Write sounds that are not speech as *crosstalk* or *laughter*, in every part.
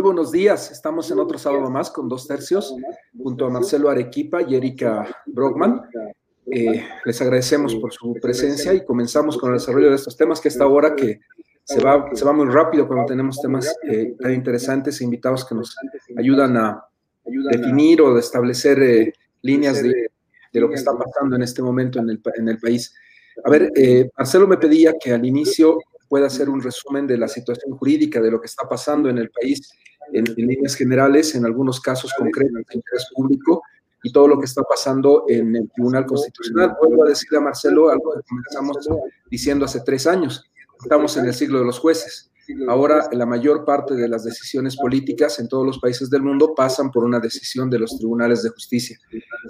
Muy buenos días. Estamos en otro sábado más con dos tercios, junto a Marcelo Arequipa y Erika Brockman. Eh, les agradecemos por su presencia y comenzamos con el desarrollo de estos temas, que esta hora que se va, se va muy rápido cuando tenemos temas eh, tan interesantes e invitados que nos ayudan a definir o establecer eh, líneas de, de, lo que está pasando en este momento en el, en el país. A ver, Marcelo me pedía que al inicio pueda hacer un resumen de la situación jurídica, de lo que está pasando en el país en, líneas generales, en algunos casos concretos de interés público y todo lo que está pasando en el Tribunal Constitucional. Vuelvo a decirle a Marcelo algo que comenzamos diciendo hace tres años. Estamos en el siglo de los jueces. Ahora la mayor parte de las decisiones políticas en todos los países del mundo pasan por una decisión de los tribunales de justicia.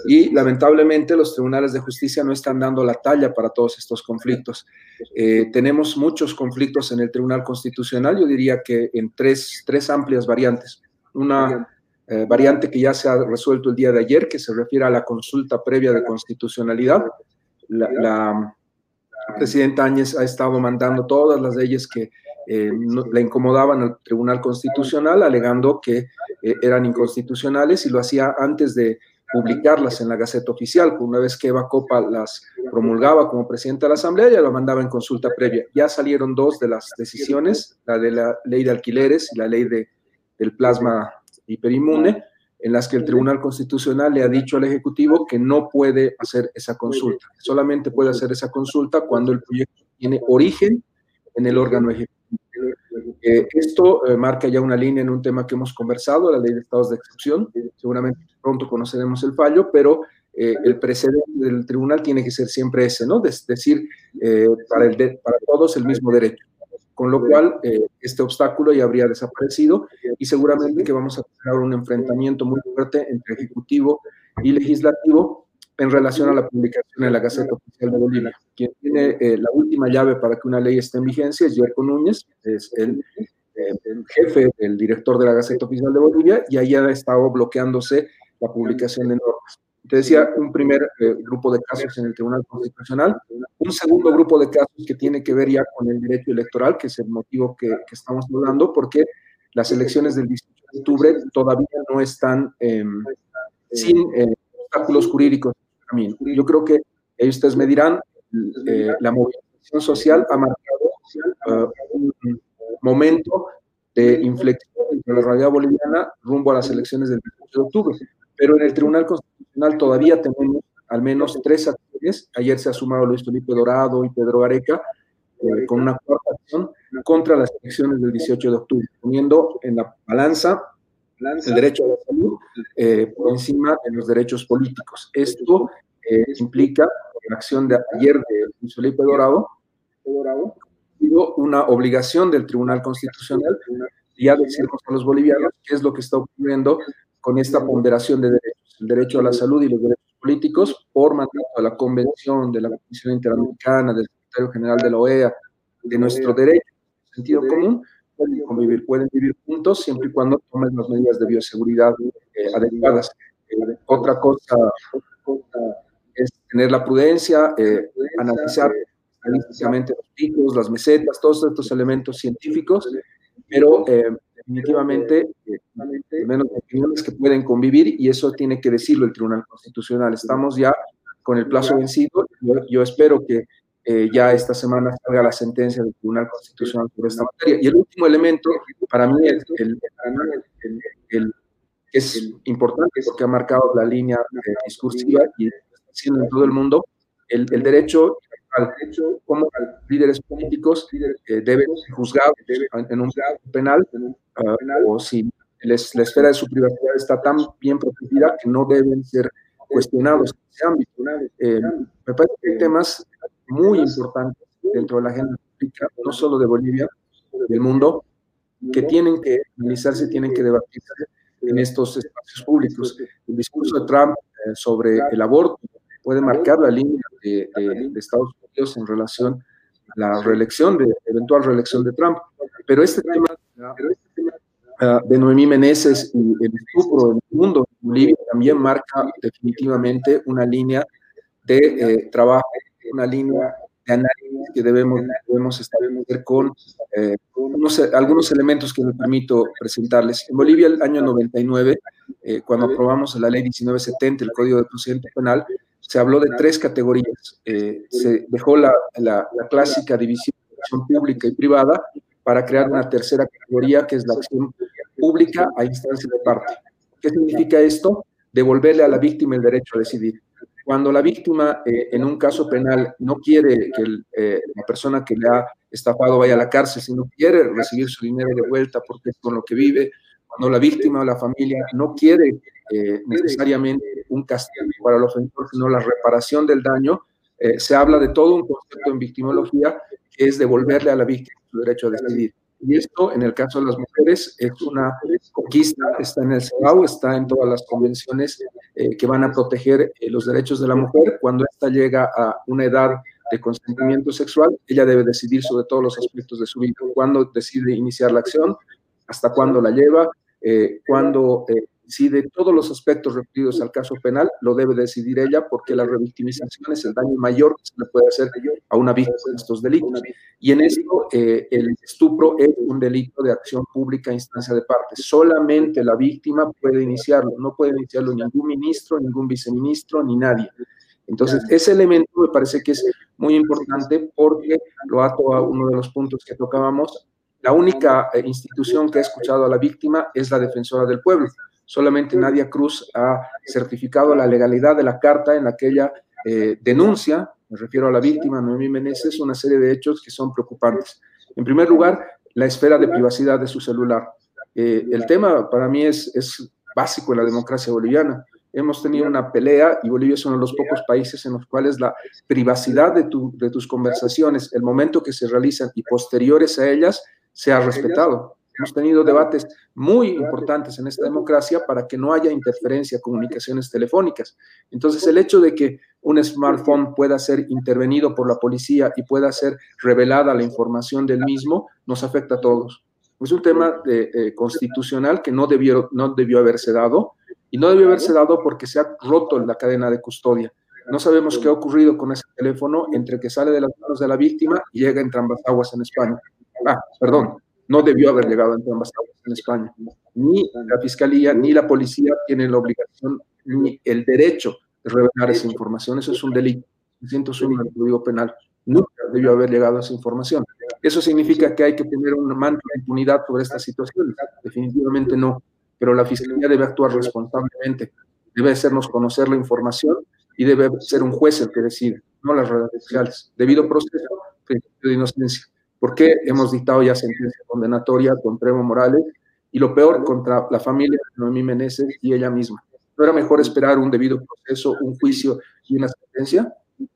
Y lamentablemente los tribunales de justicia no están dando la talla para todos estos conflictos. Eh, tenemos muchos conflictos en el Tribunal Constitucional, yo diría que en tres, tres amplias variantes. Una eh, variante que ya se ha resuelto el día de ayer, que se refiere a la consulta previa de constitucionalidad. La, la presidenta Áñez ha estado mandando todas las leyes que eh, le incomodaban al Tribunal Constitucional, alegando que eh, eran inconstitucionales y lo hacía antes de publicarlas en la Gaceta Oficial. Una vez que Eva Copa las promulgaba como presidenta de la Asamblea, ya lo mandaba en consulta previa. Ya salieron dos de las decisiones, la de la ley de alquileres y la ley de, del plasma hiperinmune, en las que el Tribunal Constitucional le ha dicho al Ejecutivo que no puede hacer esa consulta. Solamente puede hacer esa consulta cuando el proyecto tiene origen en el órgano ejecutivo. Eh, esto eh, marca ya una línea en un tema que hemos conversado, la ley de estados de excepción. Seguramente pronto conoceremos el fallo, pero eh, el precedente del tribunal tiene que ser siempre ese, ¿no? Es decir, para, el para todos el mismo derecho. Con lo cual, este obstáculo ya habría desaparecido y seguramente que vamos a tener un enfrentamiento muy fuerte entre ejecutivo y legislativo en relación a la publicación en la Gaceta Oficial de Bolivia. Quien tiene eh, la última llave para que una ley esté en vigencia es Yerko Núñez, es el, eh, el, jefe, el director de la Gaceta Oficial de Bolivia, y ahí ha estado bloqueándose la publicación de normas. Te decía, un primer eh, grupo de casos en el Tribunal Constitucional, un segundo grupo de casos que tiene que ver ya con el derecho electoral, que es el motivo que, que estamos hablando, porque las elecciones del 18 de octubre todavía no están em, sin obstáculos jurídicos yo creo que ellos ustedes me dirán, eh, la movilización social ha marcado uh, un momento de inflexión entre la realidad boliviana rumbo a las elecciones del 18 de octubre. Pero en el Tribunal Constitucional todavía tenemos al menos tres acciones. Ayer se ha sumado Luis Felipe Dorado y Pedro Gareca eh, con una cuarta acción contra las elecciones del 18 de octubre, poniendo en la balanza el derecho a la salud eh, por encima de los derechos políticos. Esto eh, implica, la acción de ayer de Luis Felipe Dorado, una obligación del Tribunal Constitucional ya decirnos a los bolivianos qué es lo que está ocurriendo con esta ponderación de derechos, el derecho a la salud y los derechos políticos por mandato de la Convención, de la Comisión Interamericana, del Secretario General de la OEA, de nuestro derecho, sentido común, pueden convivir, pueden vivir juntos siempre y cuando tomen las medidas de bioseguridad eh, adecuadas. Eh, otra cosa es tener la prudencia, eh, analizar estadísticamente los picos, las mesetas, todos estos elementos científicos, pero definitivamente, al menos opiniones que pueden convivir y eso tiene que decirlo el Tribunal Constitucional. Estamos ya con el plazo vencido. yo espero que eh, ya esta semana salga la sentencia del Tribunal Constitucional sobre esta materia. Y el último elemento, para mí, el, el, es importante porque ha marcado la línea eh, discursiva y está haciendo en todo el mundo, el, derecho al derecho como líderes políticos eh, deben ser juzgados en un penal uh, o si les, la esfera de su privacidad está tan bien protegida que no deben ser cuestionados en ese ámbito. Eh, me parece que hay temas muy importantes dentro de la agenda política, no solo de Bolivia, del mundo, que tienen que analizarse, tienen que debatirse en estos espacios públicos. El discurso de Trump eh, sobre el aborto puede marcar la línea de, Estados Unidos en relación a la reelección, de eventual reelección de Trump. Pero este tema uh, de Noemí Meneses y el estupro del mundo en Bolivia también marca definitivamente una línea de eh, trabajo una línea de análisis que debemos, debemos establecer con, eh, con algunos elementos que me permito presentarles. En Bolivia, el año 99, eh, cuando aprobamos la ley 1970, el Código de Procedimiento Penal, se habló de tres categorías. Eh, se dejó la, la, clásica división pública y privada para crear una tercera categoría, que es la acción pública a instancia de parte. ¿Qué significa esto? Devolverle a la víctima el derecho a decidir. Cuando la víctima, eh, en un caso penal, no quiere que eh, la persona que le ha estafado vaya a la cárcel, sino quiere recibir su dinero de vuelta porque es con lo que vive, cuando la víctima o la familia no quiere eh, necesariamente un castigo para el ofensor, sino la reparación del daño, se habla de todo un concepto en victimología que es devolverle a la víctima su derecho a decidir. Y esto, en el caso de las mujeres, es una conquista, está en el CEDAW, está en todas las convenciones eh, que van a proteger eh, los derechos de la mujer. Cuando ésta llega a una edad de consentimiento sexual, ella debe decidir sobre todos los aspectos de su vida, cuándo decide iniciar la acción, hasta cuándo la lleva, eh, cuándo si de todos los aspectos referidos al caso penal lo debe decidir ella porque la revictimización es el daño mayor que se le puede hacer a una víctima de estos delitos. Y en esto eh, el estupro es un delito de acción pública a instancia de parte. Solamente la víctima puede iniciarlo, no puede iniciarlo ningún ministro, ningún viceministro, ni nadie. Entonces, ese elemento me parece que es muy importante porque lo ato a uno de los puntos que tocábamos. La única eh, institución que ha escuchado a la víctima es la defensora del pueblo solamente Nadia Cruz ha certificado la legalidad de la carta en aquella eh, denuncia, me refiero a la víctima, Noemí Meneses, una serie de hechos que son preocupantes. En primer lugar, la esfera de privacidad de su celular. Eh, el tema para mí es, es básico en la democracia boliviana. Hemos tenido una pelea y Bolivia es uno de los pocos países en los cuales la privacidad de, tu, de tus conversaciones, el momento que se realizan y posteriores a ellas, se ha respetado. Hemos tenido debates muy importantes en esta democracia para que no haya interferencia, comunicaciones telefónicas. Entonces, el hecho de que un smartphone pueda ser intervenido por la policía y pueda ser revelada la información del mismo, nos afecta a todos. Es un tema de, constitucional que no debió, no debió haberse dado y no debió haberse dado porque se ha roto la cadena de custodia. No sabemos qué ha ocurrido con ese teléfono entre que sale de las manos de la víctima y llega entre ambas aguas en España. Ah, perdón, no debió haber llegado ante ambasadas en España. Ni la fiscalía ni la policía tienen la obligación ni el derecho de revelar esa información. Eso es un delito. 101 del Código Penal. Nunca debió haber llegado a esa información. ¿Eso significa que hay que tener un manto de impunidad sobre esta situación? Definitivamente no. Pero la Fiscalía debe actuar responsablemente. Debe hacernos conocer la información y debe ser un juez el que decide, no las redes sociales. Debido proceso, principio de inocencia. ¿Por qué hemos dictado ya sentencia condenatoria contra Evo Morales? Y lo peor, contra la familia de Noemí Meneses y ella misma. ¿No era mejor esperar un debido proceso, un juicio y una sentencia?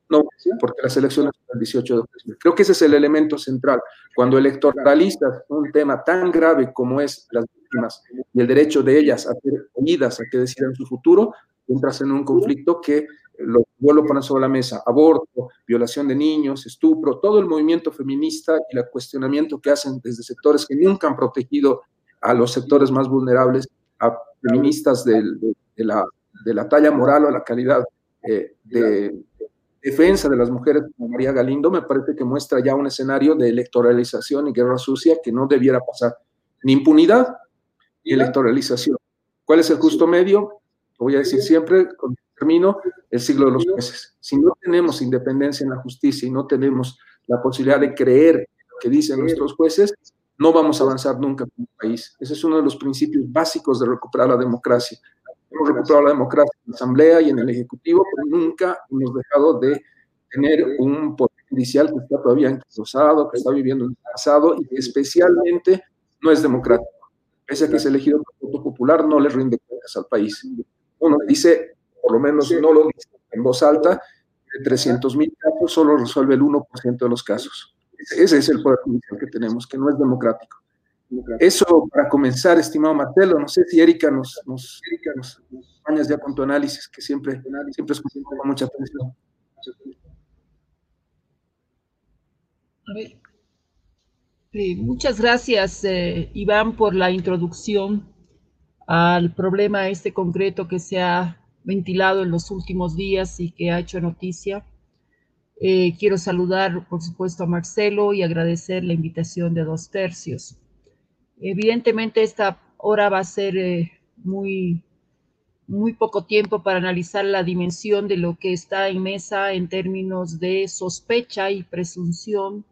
No, porque las elecciones son el 18 de octubre. Creo que ese es el elemento central. Cuando electoralistas un tema tan grave como es las víctimas y el derecho de ellas a ser oídas, a que decidan su futuro, entras en un conflicto que lo vuelvo a poner sobre la mesa, aborto, violación de niños, estupro, todo el movimiento feminista y el cuestionamiento que hacen desde sectores que nunca han protegido a los sectores más vulnerables, a feministas de, la, de la, talla moral o la calidad eh, de defensa de las mujeres como María Galindo, me parece que muestra ya un escenario de electoralización y guerra sucia que no debiera pasar. Ni impunidad ni electoralización. ¿Cuál es el justo medio? Lo voy a decir siempre, con termino, el siglo de los jueces. Si no tenemos independencia en la justicia y no tenemos la posibilidad de creer lo que dicen nuestros jueces, no vamos a avanzar nunca como país. Ese es uno de los principios básicos de recuperar la democracia. Hemos recuperado la democracia en la Asamblea y en el Ejecutivo, pero nunca hemos dejado de tener un poder judicial que está todavía encauzado, que está viviendo en el pasado y que especialmente no es democrático. Pese a que es elegido por voto popular, no le rinde cuentas al país. Uno dice, por lo menos no lo dice en voz alta, de 300 mil casos solo resuelve el 1% de los casos. Ese es el poder judicial que tenemos, que no es democrático. Eso para comenzar, estimado Martelo, no sé si Erika nos, nos, nos, nos ya con tu análisis, que siempre, siempre escuchamos con mucha atención. muchas gracias, eh, Iván, por la introducción al problema este concreto que se ha ventilado en los últimos días y que ha hecho noticia. Eh, quiero saludar, por supuesto, a Marcelo y agradecer la invitación de dos tercios. Evidentemente esta hora va a ser eh, muy, muy poco tiempo para analizar la dimensión de lo que está en mesa en términos de sospecha y presunción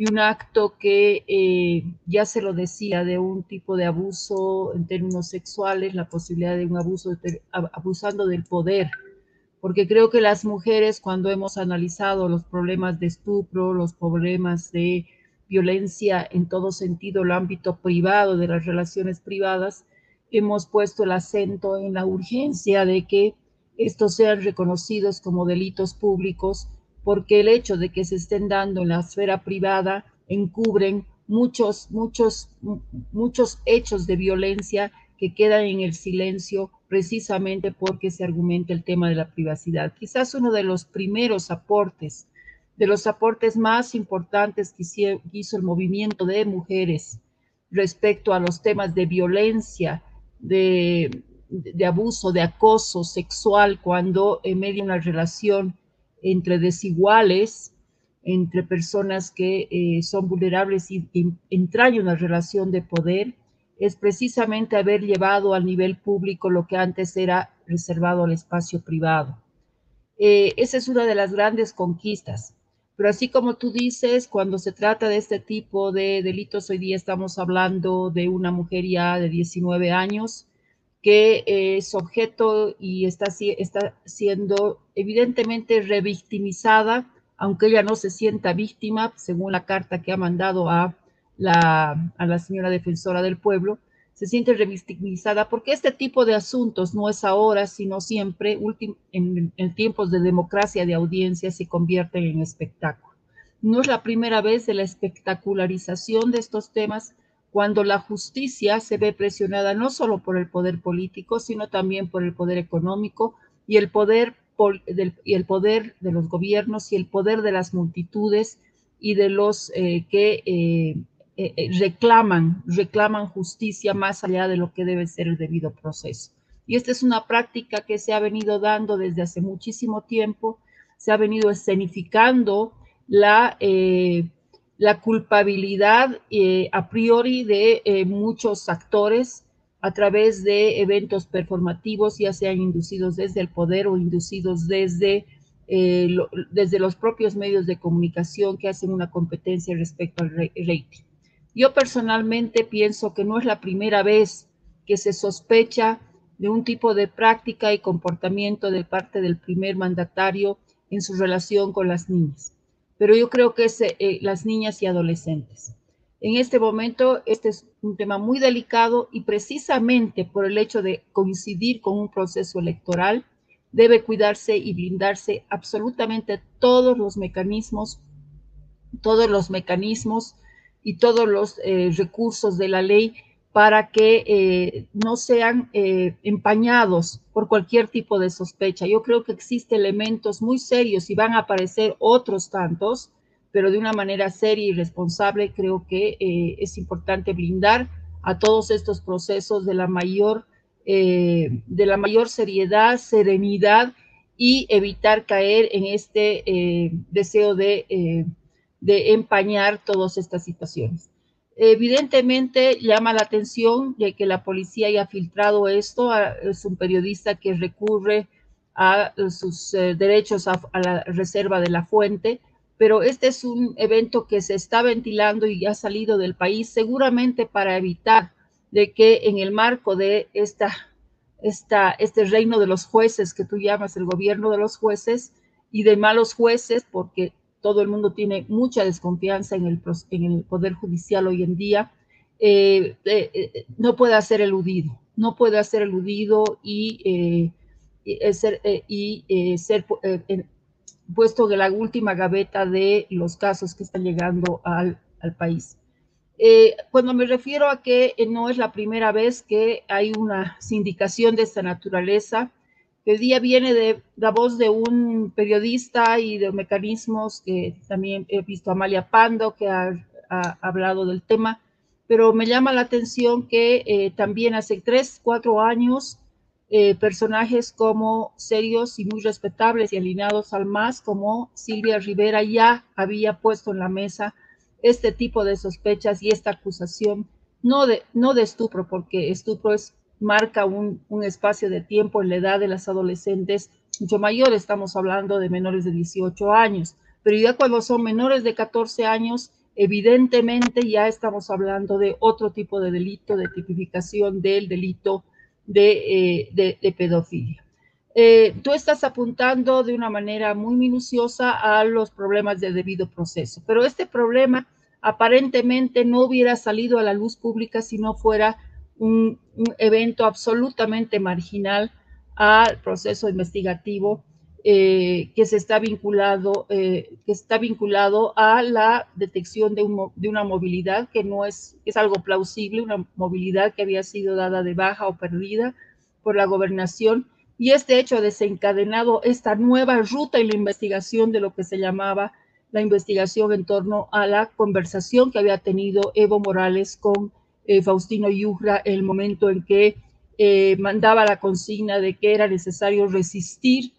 de un acto que eh, ya se lo decía, de un tipo de abuso en términos sexuales, la posibilidad de un abuso, abusando del poder, porque creo que las mujeres cuando hemos analizado los problemas de estupro, los problemas de violencia en todo sentido, el ámbito privado de las relaciones privadas, hemos puesto el acento en la urgencia de que estos sean reconocidos como delitos públicos porque el hecho de que se estén dando en la esfera privada encubren muchos, muchos, muchos hechos de violencia que quedan en el silencio precisamente porque se argumenta el tema de la privacidad. Quizás uno de los primeros aportes, de los aportes más importantes que hizo el movimiento de mujeres respecto a los temas de violencia, de, de abuso, de acoso sexual, cuando en medio de una relación entre desiguales, entre personas que eh, son vulnerables y, y entrañan una relación de poder, es precisamente haber llevado al nivel público lo que antes era reservado al espacio privado. Eh, esa es una de las grandes conquistas. Pero así como tú dices, cuando se trata de este tipo de delitos, hoy día estamos hablando de una mujer ya de 19 años que es objeto y está, está siendo evidentemente revictimizada, aunque ella no se sienta víctima, según la carta que ha mandado a la, a la señora defensora del pueblo, se siente revictimizada porque este tipo de asuntos no es ahora, sino siempre, en, en tiempos de democracia de audiencia, se convierten en espectáculo. No es la primera vez de la espectacularización de estos temas, cuando la justicia se ve presionada no solo por el poder político, sino también por el poder económico y el poder, y el poder de los gobiernos y el poder de las multitudes y de los eh, que eh, eh, reclaman, reclaman justicia más allá de lo que debe ser el debido proceso. Y esta es una práctica que se ha venido dando desde hace muchísimo tiempo, se ha venido escenificando la la culpabilidad eh, a priori de eh, muchos actores a través de eventos performativos, ya sean inducidos desde el poder o inducidos desde, eh, desde los propios medios de comunicación que hacen una competencia respecto al rating. Yo personalmente pienso que no es la primera vez que se sospecha de un tipo de práctica y comportamiento de parte del primer mandatario en su relación con las niñas pero yo creo que es eh, las niñas y adolescentes. En este momento, este es un tema muy delicado y precisamente por el hecho de coincidir con un proceso electoral, debe cuidarse y blindarse absolutamente todos los mecanismos, todos los mecanismos y todos los eh, recursos de la ley para que eh, no sean eh, empañados por cualquier tipo de sospecha. Yo creo que existen elementos muy serios y van a aparecer otros tantos, pero de una manera seria y responsable creo que eh, es importante blindar a todos estos procesos de la mayor, de la mayor seriedad, serenidad y evitar caer en este deseo de, de empañar todas estas situaciones. Evidentemente llama la atención de que la policía haya filtrado esto. Es un periodista que recurre a sus eh, derechos a, la reserva de la fuente, pero este es un evento que se está ventilando y ha salido del país seguramente para evitar de que en el marco de esta, este reino de los jueces que tú llamas el gobierno de los jueces y de malos jueces, porque todo el mundo tiene mucha desconfianza en el, Poder Judicial hoy en día, eh, eh, eh, no puede ser eludido, no puede ser eludido y, ser, y ser puesto en la última gaveta de los casos que están llegando al país. cuando me refiero a que no es la primera vez que hay una sindicación de esta naturaleza, el día viene de la voz de un periodista y de mecanismos que también he visto a Amalia Pando, que ha, hablado del tema, pero me llama la atención que eh, también hace tres, cuatro años, eh, personajes como serios y muy respetables y alineados al MAS, como Silvia Rivera, ya había puesto en la mesa este tipo de sospechas y esta acusación no de, no de estupro, porque estupro es, marca un, espacio de tiempo en la edad de las adolescentes mucho mayor, estamos hablando de menores de 18 años, pero ya cuando son menores de 14 años, evidentemente ya estamos hablando de otro tipo de delito, de tipificación del delito de, eh, pedofilia. Eh, tú estás apuntando de una manera muy minuciosa a los problemas de debido proceso, pero este problema aparentemente no hubiera salido a la luz pública si no fuera un evento absolutamente marginal al proceso investigativo eh, que se está vinculado, eh, que está vinculado a la detección de, de, una movilidad que no es, es algo plausible, una movilidad que había sido dada de baja o perdida por la gobernación. Y este hecho ha desencadenado esta nueva ruta en la investigación de lo que se llamaba la investigación en torno a la conversación que había tenido Evo Morales con eh, Faustino Yujra en el momento en que mandaba la consigna de que era necesario resistir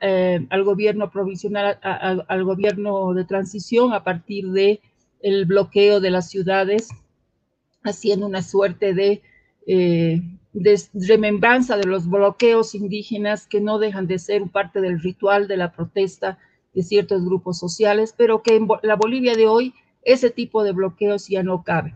eh, al gobierno provisional, al gobierno de transición a partir de el bloqueo de las ciudades, haciendo una suerte de, eh, de remembranza de los bloqueos indígenas que no dejan de ser parte del ritual de la protesta de ciertos grupos sociales, pero que en la Bolivia de hoy ese tipo de bloqueos ya no cabe.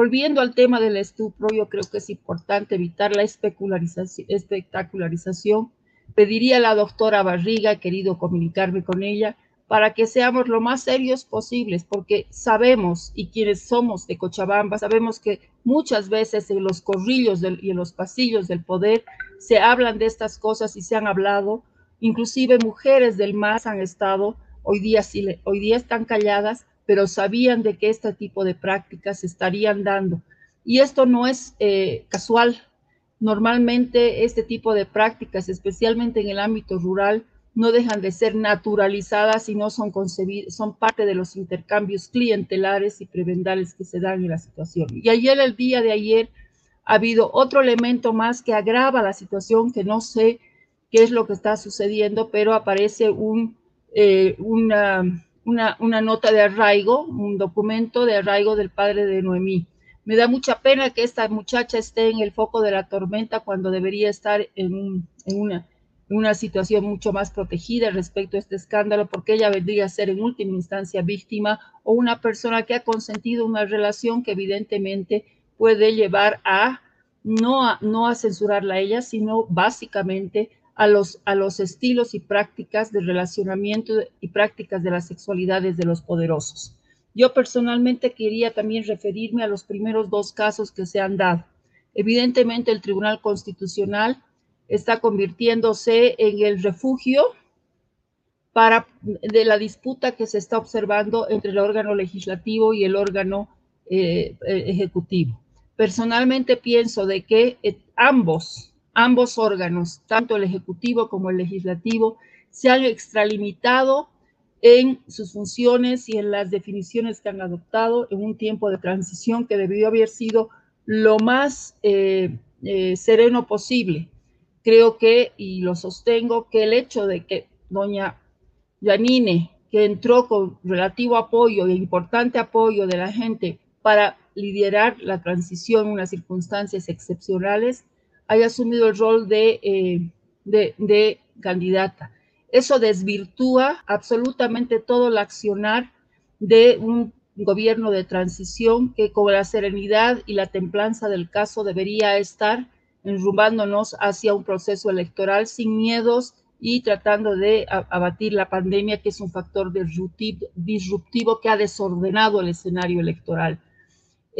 Volviendo al tema del estupro, yo creo que es importante evitar la espectacularización. Pediría a la doctora Barriga, he querido comunicarme con ella, para que seamos lo más serios posibles, porque sabemos, y quienes somos de Cochabamba, sabemos que muchas veces en los corrillos y en los pasillos del poder se hablan de estas cosas y se han hablado, inclusive mujeres del MAS han estado, hoy día, hoy día están calladas, pero sabían de que este tipo de prácticas se estarían dando. Y esto no es eh, casual, Normalmente este tipo de prácticas, especialmente en el ámbito rural, no dejan de ser naturalizadas y no son concebidas, son parte de los intercambios clientelares y prebendales que se dan en la situación. Y ayer, el día de ayer, ha habido otro elemento más que agrava la situación, que no sé qué es lo que está sucediendo, pero aparece un, eh, una, una, una nota de arraigo, un documento de arraigo del padre de Noemí. Me da mucha pena que esta muchacha esté en el foco de la tormenta cuando debería estar en, una, una situación mucho más protegida respecto a este escándalo, porque ella vendría a ser en última instancia víctima o una persona que ha consentido una relación que evidentemente puede llevar a no a, no a censurarla a ella, sino básicamente a los, a los estilos y prácticas de relacionamiento y prácticas de las sexualidades de los poderosos. Yo personalmente quería también referirme a los primeros dos casos que se han dado. Evidentemente, el Tribunal Constitucional está convirtiéndose en el refugio para, de la disputa que se está observando entre el órgano legislativo y el órgano eh, eh, ejecutivo. Personalmente pienso de que eh, ambos, ambos órganos, tanto el ejecutivo como el legislativo, se han extralimitado en sus funciones y en las definiciones que han adoptado en un tiempo de transición que debió haber sido lo más eh, eh, sereno posible. Creo que, y lo sostengo, que el hecho de que doña Yanine, que entró con relativo apoyo e importante apoyo de la gente para liderar la transición en unas circunstancias excepcionales, haya asumido el rol de, eh, de, de candidata eso desvirtúa absolutamente todo el accionar de un gobierno de transición que con la serenidad y la templanza del caso debería estar enrumbándonos hacia un proceso electoral sin miedos y tratando de abatir la pandemia, que es un factor disruptivo que ha desordenado el escenario electoral.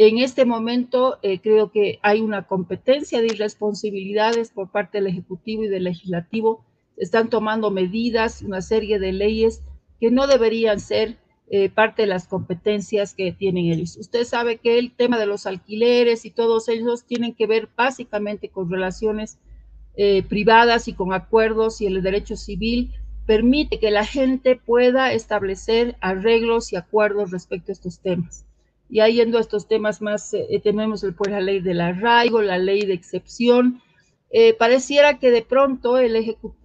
En este momento eh, creo que hay una competencia de irresponsabilidades por parte del Ejecutivo y del Legislativo están tomando medidas, una serie de leyes que no deberían ser eh, parte de las competencias que tienen ellos. Usted sabe que el tema de los alquileres y todos ellos tienen que ver básicamente con relaciones eh, privadas y con acuerdos y el derecho civil permite que la gente pueda establecer arreglos y acuerdos respecto a estos temas. Y ahí yendo a estos temas más, eh, tenemos pues, la ley del arraigo, la ley de excepción, eh, pareciera que de pronto el,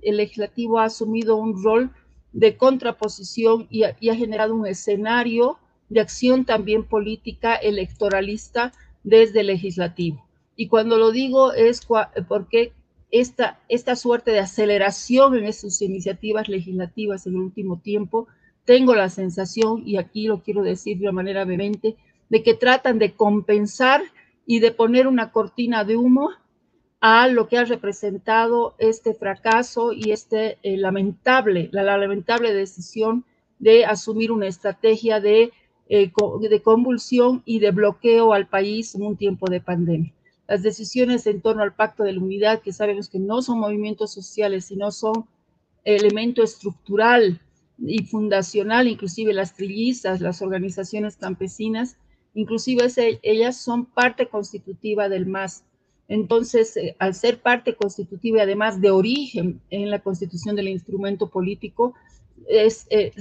legislativo ha asumido un rol de contraposición y ha, generado un escenario de acción también política electoralista desde el legislativo. Y cuando lo digo es porque esta, esta suerte de aceleración en sus iniciativas legislativas en el último tiempo, tengo la sensación, y aquí lo quiero decir de una manera vehemente, de que tratan de compensar y de poner una cortina de humo a lo que ha representado este fracaso y este eh, lamentable, la, lamentable decisión de asumir una estrategia de, eh, de convulsión y de bloqueo al país en un tiempo de pandemia. Las decisiones en torno al Pacto de la Unidad, que sabemos que no son movimientos sociales, sino son elemento estructural y fundacional, inclusive las trillizas, las organizaciones campesinas, inclusive ellas son parte constitutiva del MAS. Entonces, eh, al ser parte constitutiva y además de origen en la constitución del instrumento político, es, eh,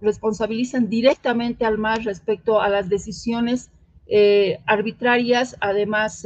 responsabilizan directamente al MAS respecto a las decisiones eh, arbitrarias, además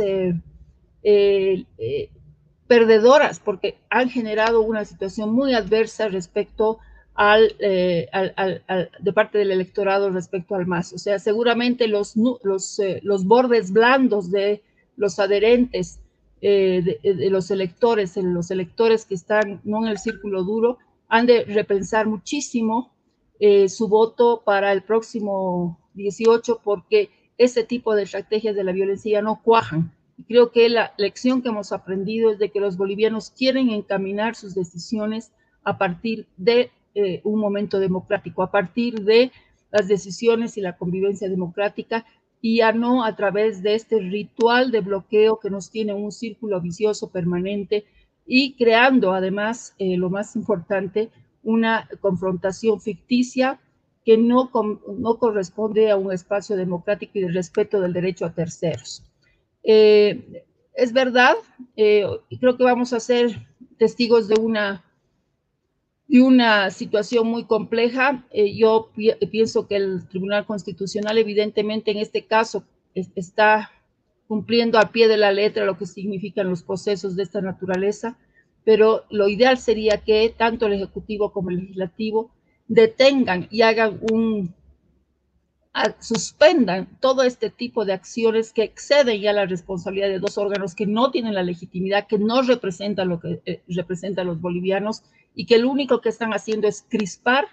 perdedoras, porque han generado una situación muy adversa respecto al, de parte del electorado respecto al MAS. O sea, seguramente los, los, los bordes blandos de los adherentes eh, de, los electores, los electores que están no en el círculo duro, han de repensar muchísimo eh, su voto para el próximo 18 porque ese tipo de estrategias de la violencia no cuajan. Creo que la lección que hemos aprendido es de que los bolivianos quieren encaminar sus decisiones a partir de eh, un momento democrático, a partir de las decisiones y la convivencia democrática y ya no a través de este ritual de bloqueo que nos tiene un círculo vicioso permanente y creando además, eh, lo más importante, una confrontación ficticia que no, no corresponde a un espacio democrático y de respeto del derecho a terceros. Eh, es verdad, eh, creo que vamos a ser testigos de una y una situación muy compleja. Eh, yo pienso que el Tribunal Constitucional evidentemente en este caso está cumpliendo a pie de la letra lo que significan los procesos de esta naturaleza, pero lo ideal sería que tanto el Ejecutivo como el Legislativo detengan y hagan un, suspendan todo este tipo de acciones que exceden ya la responsabilidad de dos órganos que no tienen la legitimidad, que no representan lo que eh, representan los bolivianos y que lo único que están haciendo es crispar,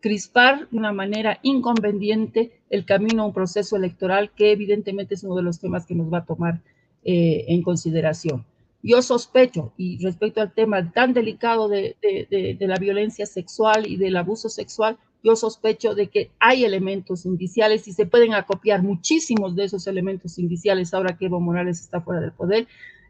crispar de una manera inconveniente el camino a un proceso electoral que evidentemente es uno de los temas que nos va a tomar eh, en consideración. Yo sospecho, y respecto al tema tan delicado de, de, la violencia sexual y del abuso sexual, yo sospecho de que hay elementos indiciales y se pueden acopiar muchísimos de esos elementos indiciales ahora que Evo Morales está fuera del poder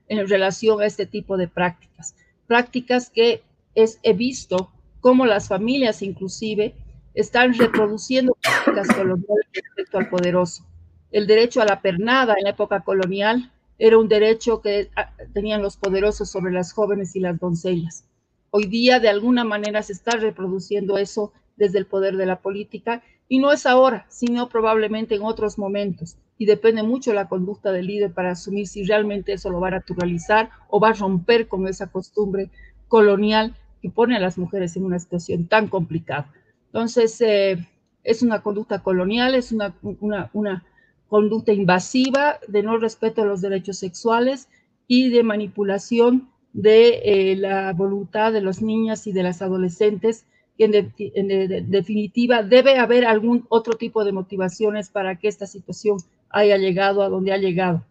en relación a este tipo de prácticas. Prácticas que es, he visto cómo las familias inclusive están reproduciendo prácticas coloniales respecto al poderoso. El derecho a la pernada en época colonial era un derecho que ah, tenían los poderosos sobre las jóvenes y las doncellas. Hoy día, de alguna manera, se está reproduciendo eso desde el poder de la política y no es ahora, sino probablemente en otros momentos. Y depende mucho la conducta del líder para asumir si realmente eso lo va a naturalizar o va a romper con esa costumbre colonial que pone a las mujeres en una situación tan complicada. Entonces, eh, es una conducta colonial, es una, una, una, conducta invasiva de no respeto a los derechos sexuales y de manipulación de eh, la voluntad de las niñas y de las adolescentes. En, en definitiva, debe haber algún otro tipo de motivaciones para que esta situación haya llegado a donde ha llegado.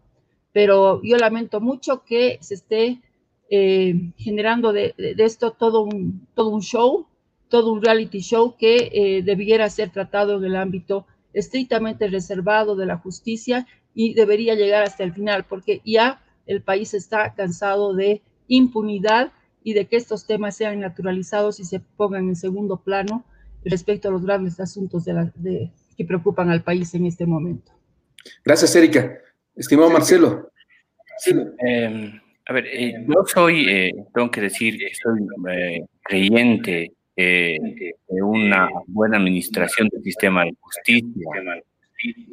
Pero yo lamento mucho que se esté eh, generando de, esto todo un, todo un show, todo un reality show que eh, debiera ser tratado en el ámbito estrictamente reservado de la justicia y debería llegar hasta el final, porque ya el país está cansado de impunidad y de que estos temas sean naturalizados y se pongan en segundo plano respecto a los grandes asuntos de que preocupan al país en este momento. Gracias, Erika. Estimado Marcelo. Sí, em, a ver, eh, yo soy, eh, tengo que decir que soy eh, creyente de una buena administración del sistema de justicia.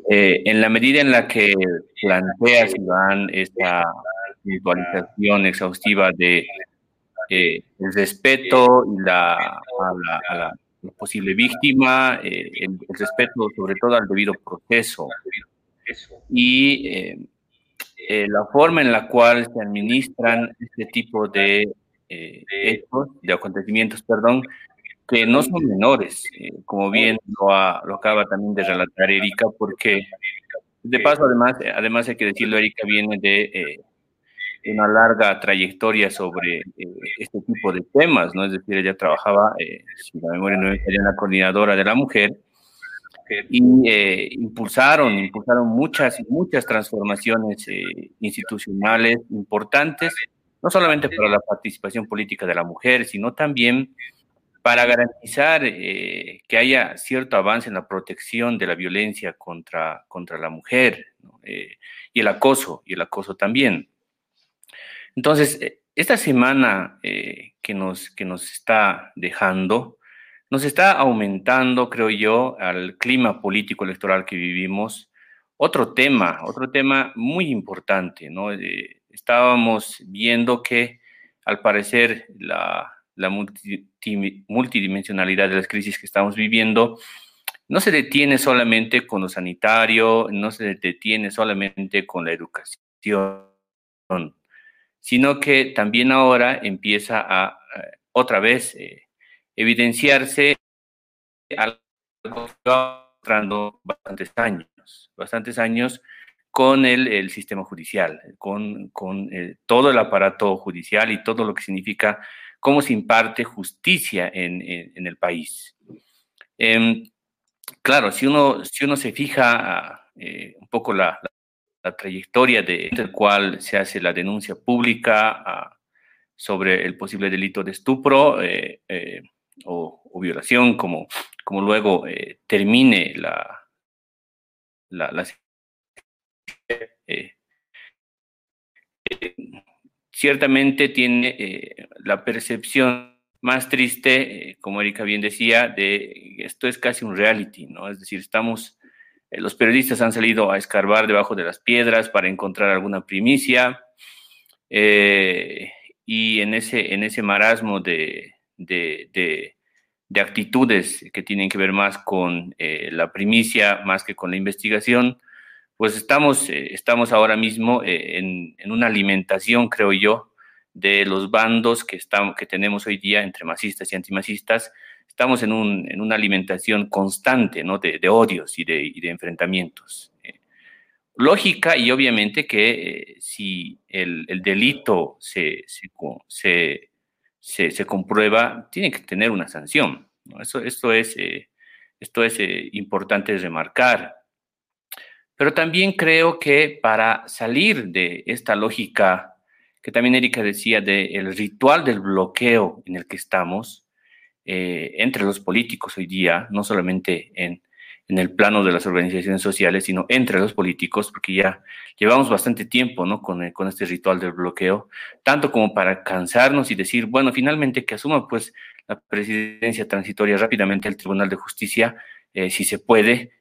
en la medida en la que plantea Iván esta visualización exhaustiva de el respeto la, a, la, posible víctima, el, respeto sobre todo al debido proceso. y eh, la forma en la cual se administran este tipo de eh, hechos, de acontecimientos, perdón, que no son menores, eh, como bien lo, lo, acaba también de relatar Erika, porque de paso, además, además hay que decirlo, Erika viene de una larga trayectoria sobre este tipo de temas, ¿no? Es decir, ella trabajaba, si la memoria no me en la coordinadora de la mujer, y eh, impulsaron, impulsaron muchas, muchas transformaciones eh, institucionales importantes, no solamente para la participación política de la mujer, sino también para garantizar eh, que haya cierto avance en la protección de la violencia contra, contra la mujer y el acoso, y el acoso también. Entonces, esta semana que, nos, que nos está dejando, nos está aumentando, creo yo, al clima político electoral que vivimos. Otro tema, otro tema muy importante, ¿no? Eh, estábamos viendo que al parecer la, multidimensionalidad de las crisis que estamos viviendo no se detiene solamente con lo sanitario, no se detiene solamente con la educación, sino que también ahora empieza a otra vez eh, evidenciarse algo bastantes años, bastantes años con el, sistema judicial, con, eh, todo el aparato judicial y todo lo que significa cómo se imparte justicia en, el país. Em, claro, si uno, si uno se fija eh, un poco la, trayectoria de, del cual se hace la denuncia pública ah, sobre el posible delito de estupro, eh, o, violación, como, como luego eh, termine la, la, eh, eh, ciertamente tiene la percepción más triste, como Erika bien decía, de esto es casi un reality, ¿no? Es decir, estamos, los periodistas han salido a escarbar debajo de las piedras para encontrar alguna primicia, y en ese, en ese marasmo de, de, actitudes que tienen que ver más con eh, la primicia, más que con la investigación, pues estamos, eh, estamos ahora mismo eh, en, una alimentación, creo yo, de los bandos que, estamos, que tenemos hoy día entre masistas y antimasistas. Estamos en, un, en una alimentación constante ¿no? de, odios y de, de enfrentamientos. lógica y obviamente que si el, el delito se se, comprueba, tiene que tener una sanción. Eso, esto es, eh, esto es eh, importante remarcar. Pero también creo que para salir de esta lógica que también Erika decía del ritual del bloqueo en el que estamos, eh, entre los políticos hoy día, no solamente en en el plano de las organizaciones sociales, sino entre los políticos, porque ya llevamos bastante tiempo ¿no? con, con este ritual del bloqueo, tanto como para cansarnos y decir, bueno, finalmente que asuma pues la presidencia transitoria rápidamente al Tribunal de Justicia, eh, si se puede,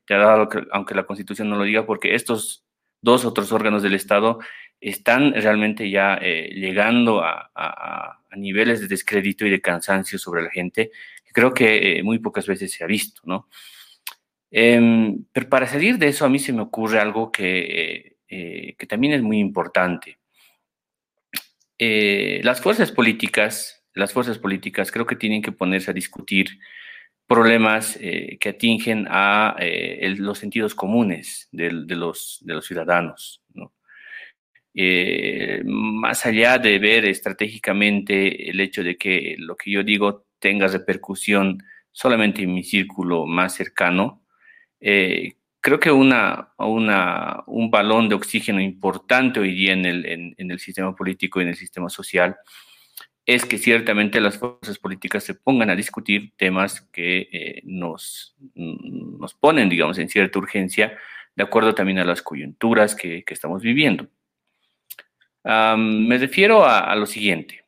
aunque la Constitución no lo diga, porque estos dos otros órganos del Estado están realmente ya eh, llegando a, a, niveles de descrédito y de cansancio sobre la gente, que creo que eh, muy pocas veces se ha visto, ¿no? Em, pero para salir de eso, a mí se me ocurre algo que, eh, también es muy importante. Eh, las fuerzas políticas, las fuerzas políticas creo que tienen que ponerse a discutir problemas eh, que atingen a los sentidos comunes de los ciudadanos. más allá de ver estratégicamente el hecho de que lo que yo digo tenga repercusión solamente en mi círculo más cercano, eh, creo que una, un balón de oxígeno importante hoy día en el, en, el sistema político y en el sistema social es que ciertamente las fuerzas políticas se pongan a discutir temas que eh, nos, nos ponen, digamos, en cierta urgencia, de acuerdo también a las coyunturas que, que estamos viviendo. me refiero a, lo siguiente,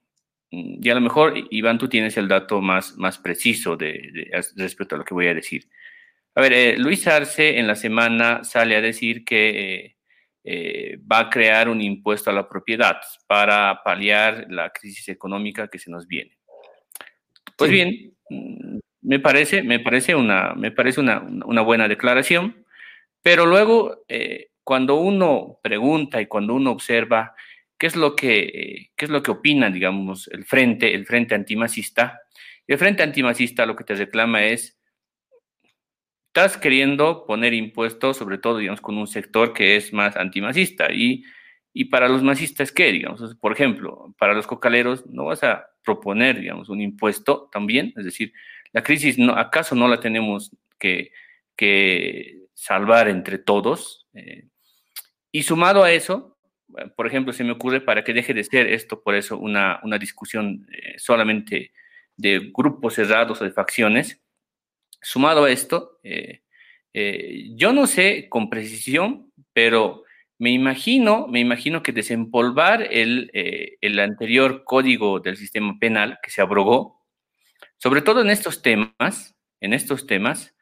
y a lo mejor, Iván, tú tienes el dato más, más preciso de, respecto a lo que voy a decir. A ver, eh, Luis Arce en la semana sale a decir que eh, eh, va a crear un impuesto a la propiedad para paliar la crisis económica que se nos viene. Pues bien, mm, me parece, me parece, una, me parece una, buena declaración, pero luego cuando uno pregunta y cuando uno observa qué es lo que, qué es lo que opina, digamos, el frente, el frente antimacista, el frente antimacista lo que te reclama es, estás queriendo poner impuestos, sobre todo, digamos, con un sector que es más antimacista y y para los masistas, ¿qué? Digamos, por ejemplo, para los cocaleros, ¿no vas a proponer, digamos, un impuesto también? Es decir, la crisis, ¿acaso no la tenemos que, salvar entre todos? Eh, y sumado a eso, por ejemplo, se me ocurre para que deje de ser esto, por eso, una, una discusión eh, solamente de grupos cerrados o de facciones, sumado a esto, eh, yo no sé con precisión, pero me imagino, me imagino que desempolvar el, eh, el, anterior código del sistema penal que se abrogó, sobre todo en estos temas, en estos temas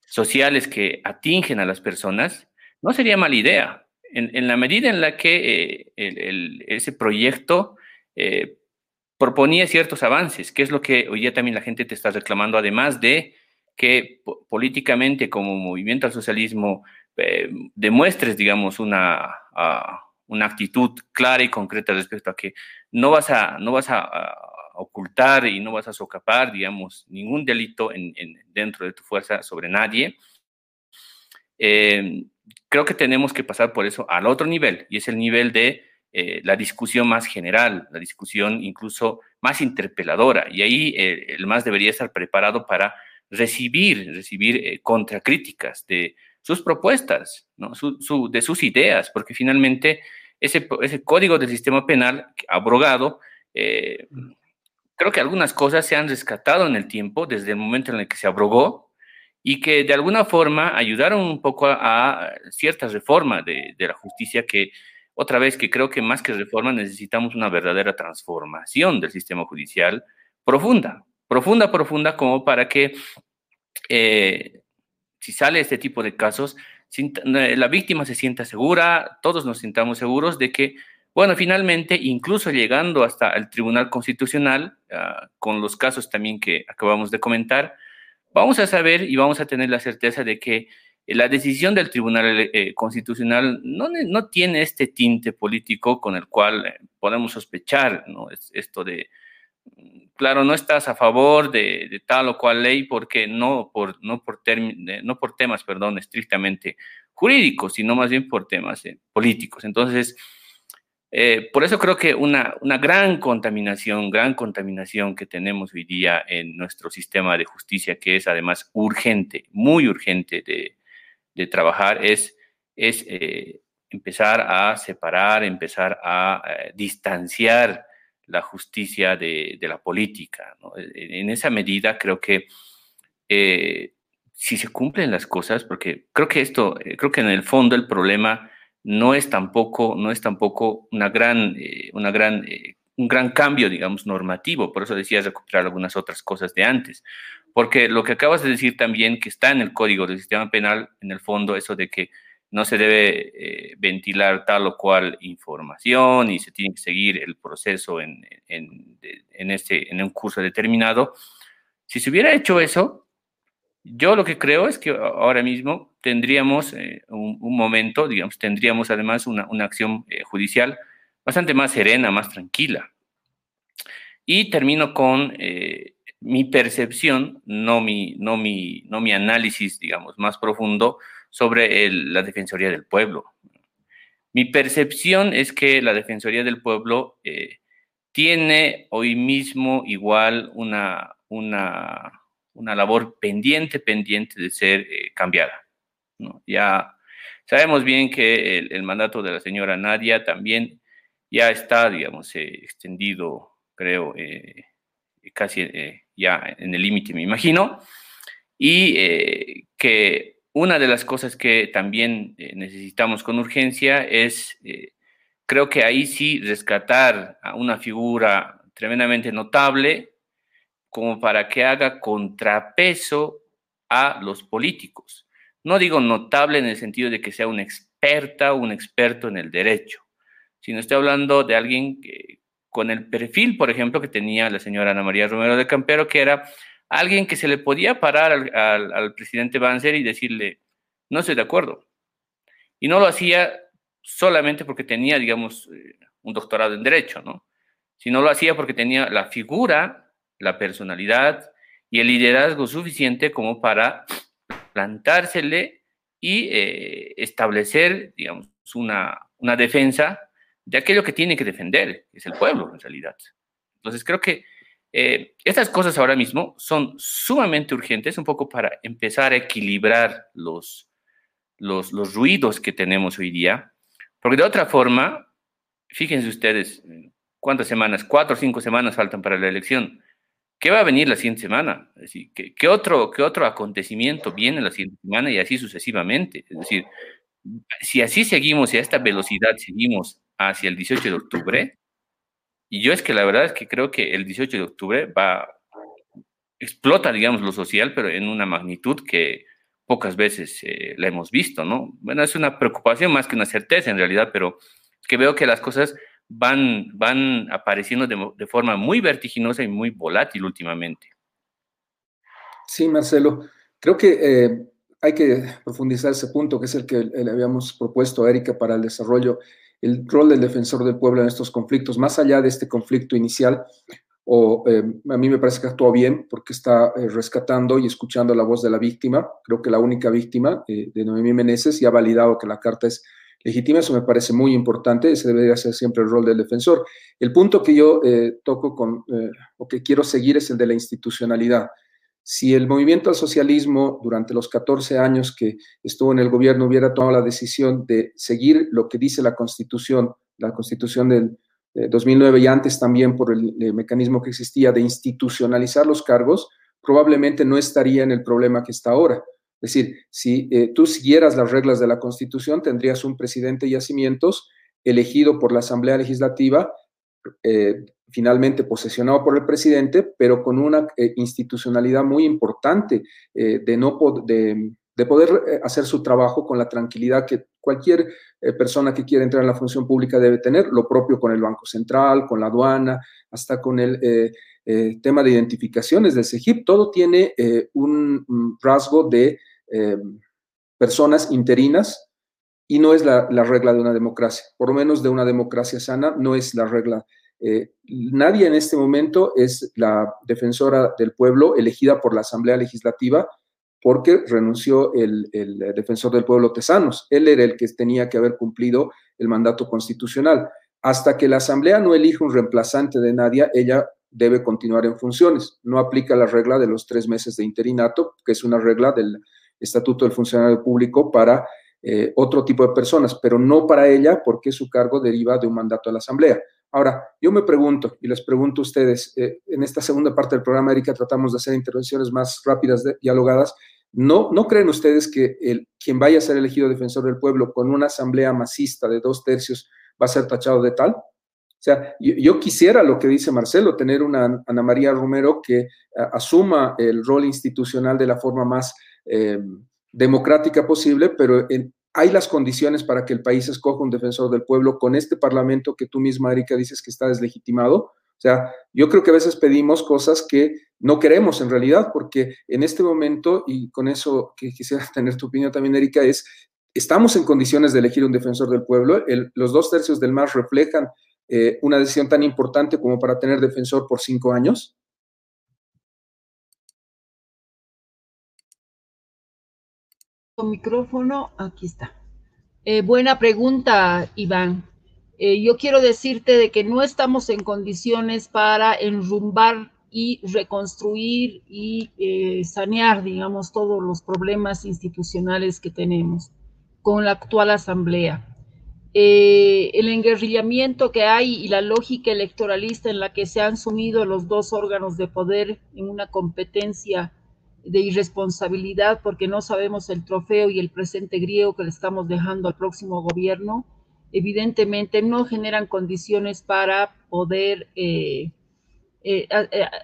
sociales que atingen a las personas, no sería mala idea. En, la medida en la que eh, ese proyecto eh, proponía ciertos avances, que es lo que hoy día también la gente te está reclamando, además de que políticamente como movimiento al socialismo eh, demuestres, digamos, una, una actitud clara y concreta respecto a que no vas a, no vas a, ocultar y no vas a socapar, digamos, ningún delito en, dentro de tu fuerza sobre nadie. Eh, creo que tenemos que pasar por eso al otro nivel, y es el nivel de eh, la discusión más general, la discusión incluso más interpeladora, y ahí el MAS debería estar preparado para recibir, recibir contracríticas de sus propuestas, ¿no? de sus ideas, porque finalmente ese, ese, código del sistema penal abrogado, eh, creo que algunas cosas se han rescatado en el tiempo, desde el momento en el que se abrogó, y que de alguna forma ayudaron un poco a, ciertas reformas de, de, la justicia que, otra vez, que creo que más que reforma necesitamos una verdadera transformación del sistema judicial profunda, profunda, profunda, como para que eh, si sale este tipo de casos, la víctima se sienta segura, todos nos sintamos seguros de que, bueno, finalmente, incluso llegando hasta el Tribunal Constitucional, ah, con los casos también que acabamos de comentar, vamos a saber y vamos a tener la certeza de que la decisión del Tribunal eh, Constitucional no, no, tiene este tinte político con el cual eh, podemos sospechar ¿no? esto de claro, no estás a favor de, tal o cual ley porque no por, no por, no por temas, perdón, estrictamente jurídicos, sino más bien por temas eh, políticos. Entonces, eh, por eso creo que una, una gran contaminación, gran contaminación que tenemos hoy día en nuestro sistema de justicia, que es además urgente, muy urgente de, de trabajar, es, es eh, empezar a separar, empezar a distanciar la justicia de, la política. En esa medida creo que eh, si se cumplen las cosas, porque creo que esto, eh, creo que en el fondo el problema no es tampoco, no es tampoco una gran, eh, una gran, un gran cambio, digamos, normativo. Por eso decías recuperar algunas otras cosas de antes. Porque lo que acabas de decir también, que está en el código del sistema penal, en el fondo, eso de que no se debe eh, ventilar tal o cual información y se tiene que seguir el proceso en, este, en un curso determinado. Si se hubiera hecho eso, yo lo que creo es que ahora mismo tendríamos eh, un, momento, digamos, tendríamos además una, acción eh, judicial bastante más serena, más tranquila. Y termino con mi percepción, no mi, no, mi, no mi análisis, digamos, más profundo sobre la Defensoría del Pueblo. Mi percepción es que la Defensoría del Pueblo eh, tiene hoy mismo igual una, una, una, labor pendiente, pendiente de ser eh, cambiada. Ya sabemos bien que el, mandato de la señora Nadia también ya está, digamos, eh, extendido, creo, casi ya en el límite, me imagino, y que una de las cosas que también eh, necesitamos con urgencia es, eh, creo que ahí sí, rescatar a una figura tremendamente notable como para que haga contrapeso a los políticos. No digo notable en el sentido de que sea una experta o un experto en el derecho, sino estoy hablando de alguien que, con el perfil, por ejemplo, que tenía la señora Ana María Romero de Campero, que era alguien que se le podía parar al, presidente Banzer y decirle, no estoy de acuerdo. Y no lo hacía solamente porque tenía, digamos, eh, un doctorado en Derecho, ¿no? Sino lo hacía porque tenía la figura, la personalidad y el liderazgo suficiente como para plantársele y eh, establecer, digamos, una, una defensa de aquello que tiene que defender, que es el pueblo en realidad. Entonces creo que eh, estas cosas ahora mismo son sumamente urgentes, un poco para empezar a equilibrar los, los, ruidos que tenemos hoy día, porque de otra forma, fíjense ustedes, ¿cuántas semanas? Cuatro o cinco semanas faltan para la elección. ¿Qué va a venir la siguiente semana? Es decir, ¿qué, qué otro, ¿qué otro acontecimiento viene la siguiente semana y así sucesivamente? Es decir, si así seguimos y a esta velocidad seguimos hacia el 18 de octubre, y yo es que la verdad es que creo que el 18 de octubre va, explota, digamos, lo social, pero en una magnitud que pocas veces eh, la hemos visto, ¿no? Bueno, es una preocupación más que una certeza en realidad, pero que veo que las cosas van, van apareciendo de, forma muy vertiginosa y muy volátil últimamente. Sí, Marcelo, creo que eh, hay que profundizar ese punto, que es el que le habíamos propuesto a Erika para el desarrollo, el rol del defensor del pueblo en estos conflictos, más allá de este conflicto inicial, eh, a mí me parece que actuó bien porque está eh, rescatando y escuchando la voz de la víctima. Creo que la única víctima eh, de Noemí Meneses y ha validado que la carta es legítima. Eso me parece muy importante. Ese debería ser siempre el rol del defensor. El punto que yo toco con, o que quiero seguir es el de la institucionalidad. Si el movimiento al socialismo durante los 14 años que estuvo en el gobierno hubiera tomado la decisión de seguir lo que dice la Constitución, la Constitución del 2009 y antes también por el, mecanismo que existía de institucionalizar los cargos, probablemente no estaría en el problema que está ahora. Es decir, si eh, tú siguieras las reglas de la Constitución, tendrías un presidente y yacimientos elegido por la Asamblea Legislativa eh, finalmente posesionado por el presidente, pero con una eh, institucionalidad muy importante eh, de, no de, de, poder hacer su trabajo con la tranquilidad que cualquier persona que quiera entrar en la función pública debe tener, lo propio con el Banco Central, con la aduana, hasta con el tema de identificaciones del CEGIP, todo tiene un rasgo de personas interinas y no es la, la, regla de una democracia, por lo menos de una democracia sana, no es la regla eh, nadie en este momento es la defensora del pueblo elegida por la Asamblea Legislativa porque renunció el, defensor del pueblo Tesanos. Él era el que tenía que haber cumplido el mandato constitucional. Hasta que la Asamblea no elige un reemplazante de nadie, ella debe continuar en funciones. No aplica la regla de los tres meses de interinato, que es una regla del Estatuto del Funcionario Público para eh, otro tipo de personas, pero no para ella porque su cargo deriva de un mandato de la Asamblea. Ahora, yo me pregunto, y les pregunto a ustedes, eh, en esta segunda parte del programa, Erika, tratamos de hacer intervenciones más rápidas, dialogadas. ¿No, ¿No creen ustedes que quien vaya a ser elegido defensor del pueblo con una asamblea masista de dos tercios va a ser tachado de tal? O sea, yo, quisiera lo que dice Marcelo, tener una Ana María Romero que asuma el rol institucional de la forma más eh, democrática posible, pero en, hay las condiciones para que el país escoja un defensor del pueblo con este parlamento que tú misma, Erika, dices que está deslegitimado. O sea, yo creo que a veces pedimos cosas que no queremos en realidad, porque en este momento, y con eso que quisiera *laughs* tener tu opinión también, Erika, es, estamos en condiciones de elegir un defensor del pueblo. los dos tercios del MAS reflejan eh, una decisión tan importante como para tener defensor por cinco años. Micrófono, aquí está. Eh, buena pregunta, Iván. Eh, yo quiero decirte de que no estamos en condiciones para enrumbar y reconstruir y eh, sanear, digamos, todos los problemas institucionales que tenemos con la actual asamblea. el enguerrillamiento que hay y la lógica electoralista en la que se han sumido los dos órganos de poder en una competencia de irresponsabilidad porque no sabemos el trofeo y el presente griego que le estamos dejando al próximo gobierno, evidentemente no generan condiciones para poder eh, eh,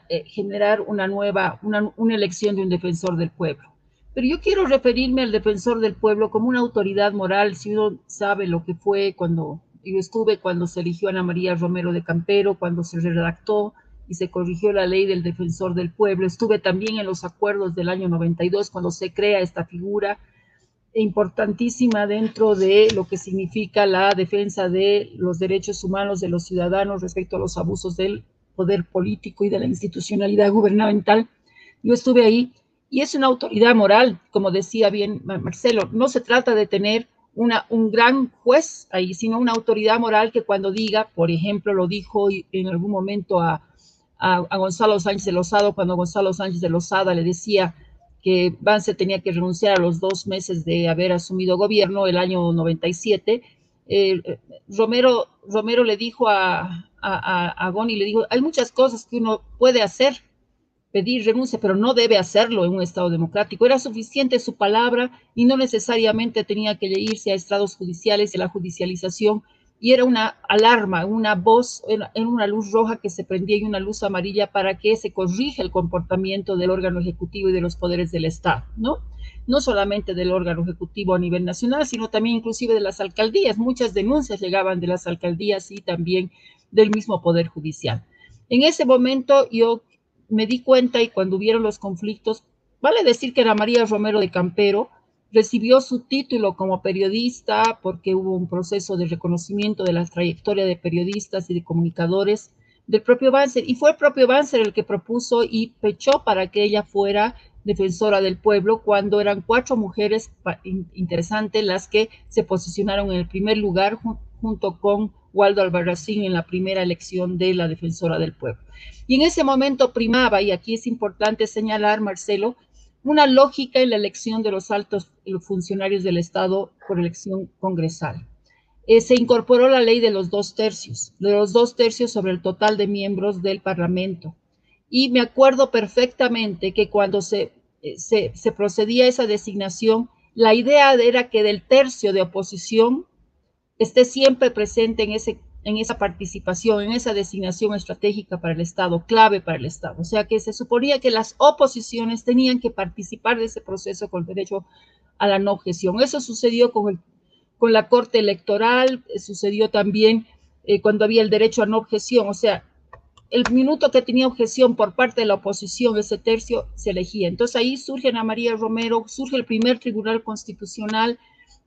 eh, generar una nueva, una, una elección de un defensor del pueblo. Pero yo quiero referirme al defensor del pueblo como una autoridad moral, si uno sabe lo que fue cuando yo estuve, cuando se eligió Ana María Romero de Campero, cuando se redactó y se corrigió la ley del defensor del pueblo. Estuve también en los acuerdos del año 92 cuando se crea esta figura. importantísima dentro de lo que significa la defensa de los derechos humanos de los ciudadanos respecto a los abusos del poder político y de la institucionalidad gubernamental. Yo estuve ahí y es una autoridad moral, como decía bien Marcelo. No se trata de tener una, un gran juez ahí, sino una autoridad moral que cuando diga, por ejemplo, lo dijo en algún momento a, a, Gonzalo Sánchez de Lozado, cuando Gonzalo Sánchez de Lozada le decía que Vance tenía que renunciar a los dos meses de haber asumido gobierno, el año 97, eh, Romero, Romero le dijo a, a, a Goni, le dijo, hay muchas cosas que uno puede hacer, pedir renuncia, pero no debe hacerlo en un Estado democrático. Era suficiente su palabra y no necesariamente tenía que irse a estados judiciales y la judicialización. Y era una alarma, una voz, en una luz roja que se prendía y una luz amarilla para que se corrija el comportamiento del órgano ejecutivo y de los poderes del Estado, ¿no? No solamente del órgano ejecutivo a nivel nacional, sino también inclusive de las alcaldías. Muchas denuncias llegaban de las alcaldías y también del mismo poder judicial. En ese momento yo me di cuenta y cuando hubieron los conflictos, vale decir que era María Romero de Campero, recibió su título como periodista porque hubo un proceso de reconocimiento de la trayectoria de periodistas y de comunicadores del propio Banzer. Y fue el propio Banzer el que propuso y pechó para que ella fuera defensora del pueblo cuando eran cuatro mujeres interesantes las que se posicionaron en el primer lugar junto con Waldo Albarracín en la primera elección de la defensora del pueblo. Y en ese momento primaba, y aquí es importante señalar, Marcelo, una lógica en la elección de los altos funcionarios del Estado por elección congresal. Eh, se incorporó la ley de los dos tercios, de los dos tercios sobre el total de miembros del Parlamento. Y me acuerdo perfectamente que cuando se, eh, se, se procedía a esa designación, la idea era que del tercio de oposición esté siempre presente en, ese, en esa participación, en esa designación estratégica para el Estado, clave para el Estado. O sea que se suponía que las oposiciones tenían que participar de ese proceso con derecho a la no objeción. Eso sucedió con, el, con la Corte Electoral, eh, sucedió también eh, cuando había el derecho a no objeción. O sea, el minuto que tenía objeción por parte de la oposición, ese tercio se elegía. Entonces ahí surge Ana María Romero, surge el primer Tribunal Constitucional,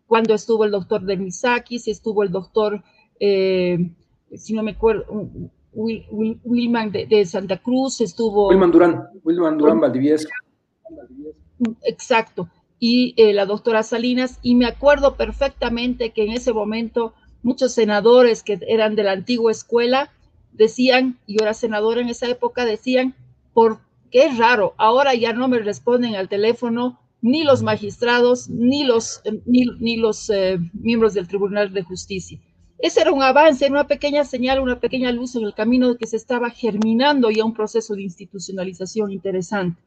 cuando estuvo el doctor Dermisakis, estuvo el doctor, eh, si no me acuerdo, Wilman de, Santa Cruz, estuvo... Wilman Durán, Wilman Durán Valdivieso. Exacto, y eh, la doctora Salinas, y me acuerdo perfectamente que en ese momento muchos senadores que eran de la antigua escuela decían, y yo era senadora en esa época, decían, por qué raro, ahora ya no me responden al teléfono ni los magistrados, ni los, eh, ni, los eh, miembros del Tribunal de Justicia. Ese era un avance, una pequeña señal, una pequeña luz en el camino que se estaba germinando ya un proceso de institucionalización interesante.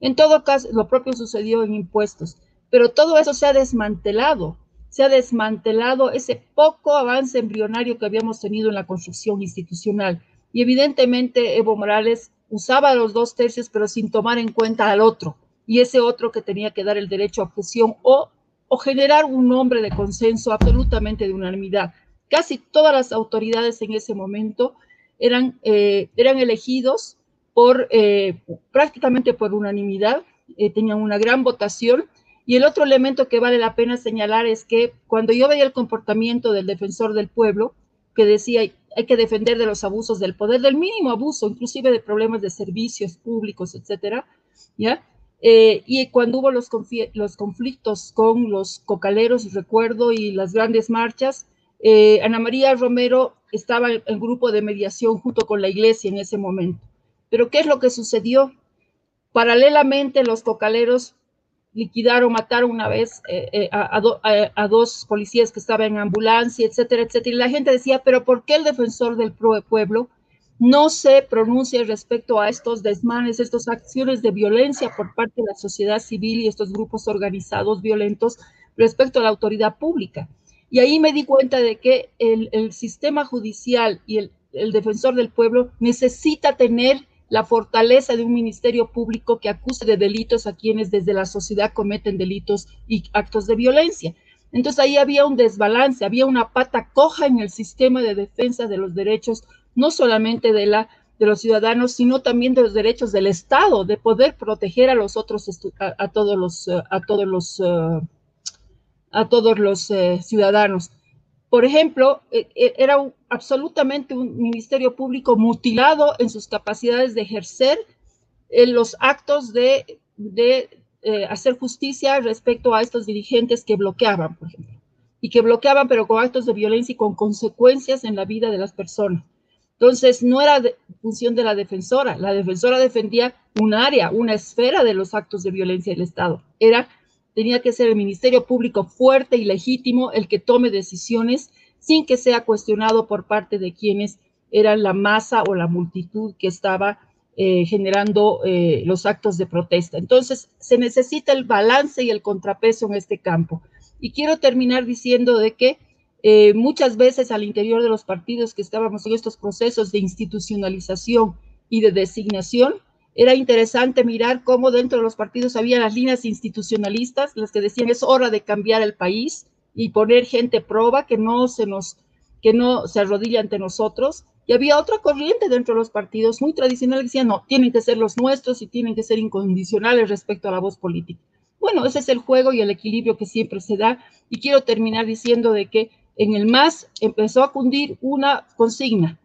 En todo caso, lo propio sucedió en impuestos, pero todo eso se ha desmantelado, se ha desmantelado ese poco avance embrionario que habíamos tenido en la construcción institucional. Y evidentemente Evo Morales usaba los dos tercios, pero sin tomar en cuenta al otro y ese otro que tenía que dar el derecho a objeción o, o generar un nombre de consenso absolutamente de unanimidad. Casi todas las autoridades en ese momento eran, eh, eran elegidos por eh, prácticamente por unanimidad, eh, tenían una gran votación. Y el otro elemento que vale la pena señalar es que cuando yo veía el comportamiento del defensor del pueblo, que decía hay que defender de los abusos del poder, del mínimo abuso, inclusive de problemas de servicios públicos, etcétera, ¿ya? Eh, y cuando hubo los, los, conflictos con los cocaleros, recuerdo, y las grandes marchas, eh, Ana María Romero estaba en grupo de mediación junto con la iglesia en ese momento. Pero ¿qué es lo que sucedió? Paralelamente, los cocaleros liquidaron, mataron una vez eh, a, a, dos policías que estaban en ambulancia, etcétera, etcétera. Y la gente decía, pero ¿por qué el defensor del pueblo no se pronuncia respecto a estos desmanes, estas acciones de violencia por parte de la sociedad civil y estos grupos organizados violentos respecto a la autoridad pública. Y ahí me di cuenta de que el, sistema judicial y el, el defensor del pueblo necesita tener la fortaleza de un ministerio público que acuse de delitos a quienes desde la sociedad cometen delitos y actos de violencia. Entonces ahí había un desbalance, había una pata coja en el sistema de defensa de los derechos no solamente de, la, de los ciudadanos, sino también de los derechos del Estado, de poder proteger a los otros, a, todos los, a todos los, a todos los eh, ciudadanos. Por ejemplo, e, e, era absolutamente un ministerio público mutilado en sus capacidades de ejercer en los actos de, eh, hacer justicia respecto a estos dirigentes que bloqueaban, por ejemplo, y que bloqueaban pero con actos de violencia y con consecuencias en la vida de las personas. Entonces, no era función de la defensora, la defensora defendía un área, una esfera de los actos de violencia del Estado. Era, tenía que ser el Ministerio Público fuerte y legítimo el que tome decisiones sin que sea cuestionado por parte de quienes eran la masa o la multitud que estaba eh, generando eh, los actos de protesta. Entonces, se necesita el balance y el contrapeso en este campo. Y quiero terminar diciendo de que eh, muchas veces al interior de los partidos que estábamos en estos procesos de institucionalización y de designación, era interesante mirar cómo dentro de los partidos había las líneas institucionalistas, las que decían es hora de cambiar el país y poner gente proba que no se nos que no se arrodilla ante nosotros. Y había otra corriente dentro de los partidos muy tradicional que decía, no, tienen que ser los nuestros y tienen que ser incondicionales respecto a la voz política. Bueno, ese es el juego y el equilibrio que siempre se da. Y quiero terminar diciendo de que en el MAS empezó a cundir una consigna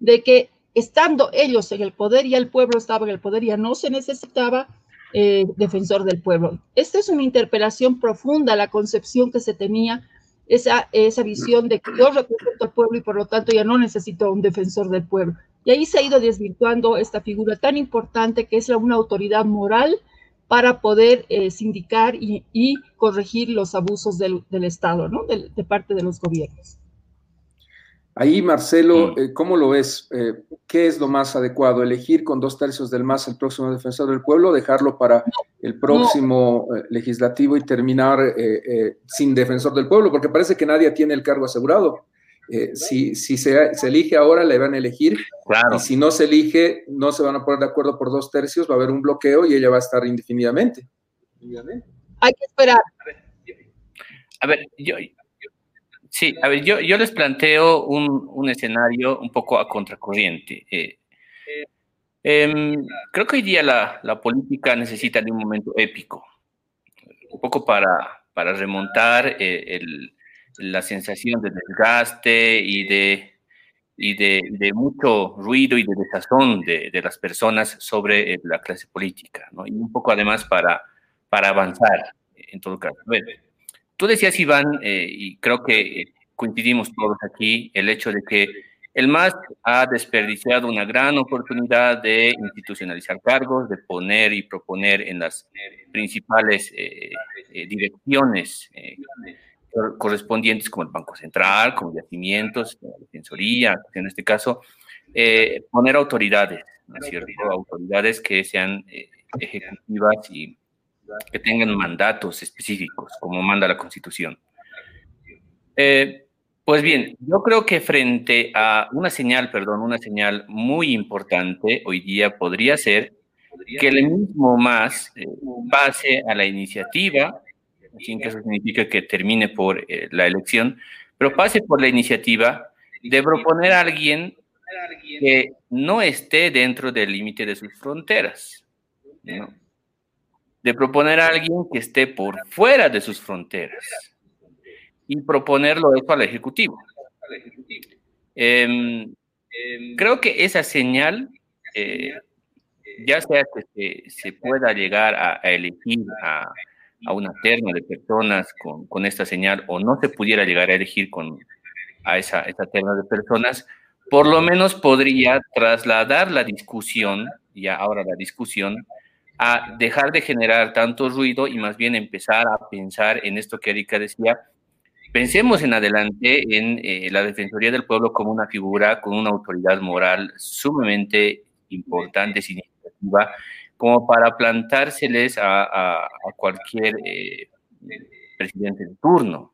de que estando ellos en el poder y el pueblo estaba en el poder, ya no se necesitaba eh, defensor del pueblo. Esta es una interpelación profunda la concepción que se tenía, esa, esa visión de que yo represento al pueblo y por lo tanto ya no necesito un defensor del pueblo. Y ahí se ha ido desvirtuando esta figura tan importante que es una autoridad moral para poder eh, sindicar y, corregir los abusos del, Estado, ¿no? De, parte de los gobiernos. Ahí, Marcelo, eh, ¿cómo lo ves? Eh, ¿Qué es lo más adecuado? ¿Elegir con dos tercios del MAS el próximo defensor del pueblo, dejarlo para el próximo legislativo y terminar sin defensor del pueblo? Porque parece que nadie tiene el cargo asegurado. Eh, si, si se, elige ahora, le van a elegir. Y si no se elige, no se van a poner de acuerdo por dos tercios, va a haber un bloqueo y ella va a estar indefinidamente. Hay que esperar. A ver, yo, sí, a ver, yo, yo les planteo un, un escenario un poco a contracorriente. Eh, em, creo que hoy día la, la, política necesita de un momento épico, un poco para, para remontar eh, el, la sensación de desgaste y de, y de, mucho ruido y de desazón de, de, las personas sobre eh, la clase política, ¿no? Y un poco además para, para avanzar, en todo caso. Tú decías, Iván, eh, y creo que eh, coincidimos todos aquí, el hecho de que el MAS ha desperdiciado una gran oportunidad de institucionalizar cargos, de poner y proponer en las principales direcciones correspondientes como el Banco Central, como yacimientos, la Defensoría, en este caso, eh, poner autoridades, ¿no es cierto? Autoridades que sean eh, ejecutivas y que tengan mandatos específicos, como manda la Constitución. Eh, pues bien, yo creo que frente a una señal, perdón, una señal muy importante hoy día podría ser que el mismo más pase a la iniciativa sin que eso signifique que termine por eh, la elección, pero pase por la iniciativa de proponer a alguien que no esté dentro del límite de sus fronteras, de proponer a alguien que esté por fuera de sus fronteras y proponerlo eso al Ejecutivo. Em, creo que esa señal, eh, ya sea que se, pueda llegar a elegir a a una terna de personas con, con, esta señal o no se pudiera llegar a elegir con, a esa, esa terna de personas, por lo menos podría trasladar la discusión, ya ahora la discusión, a dejar de generar tanto ruido y más bien empezar a pensar en esto que Erika decía. Pensemos en adelante en eh, la Defensoría del Pueblo como una figura con una autoridad moral sumamente importante, significativa, como para plantárseles a, cualquier eh, presidente de turno.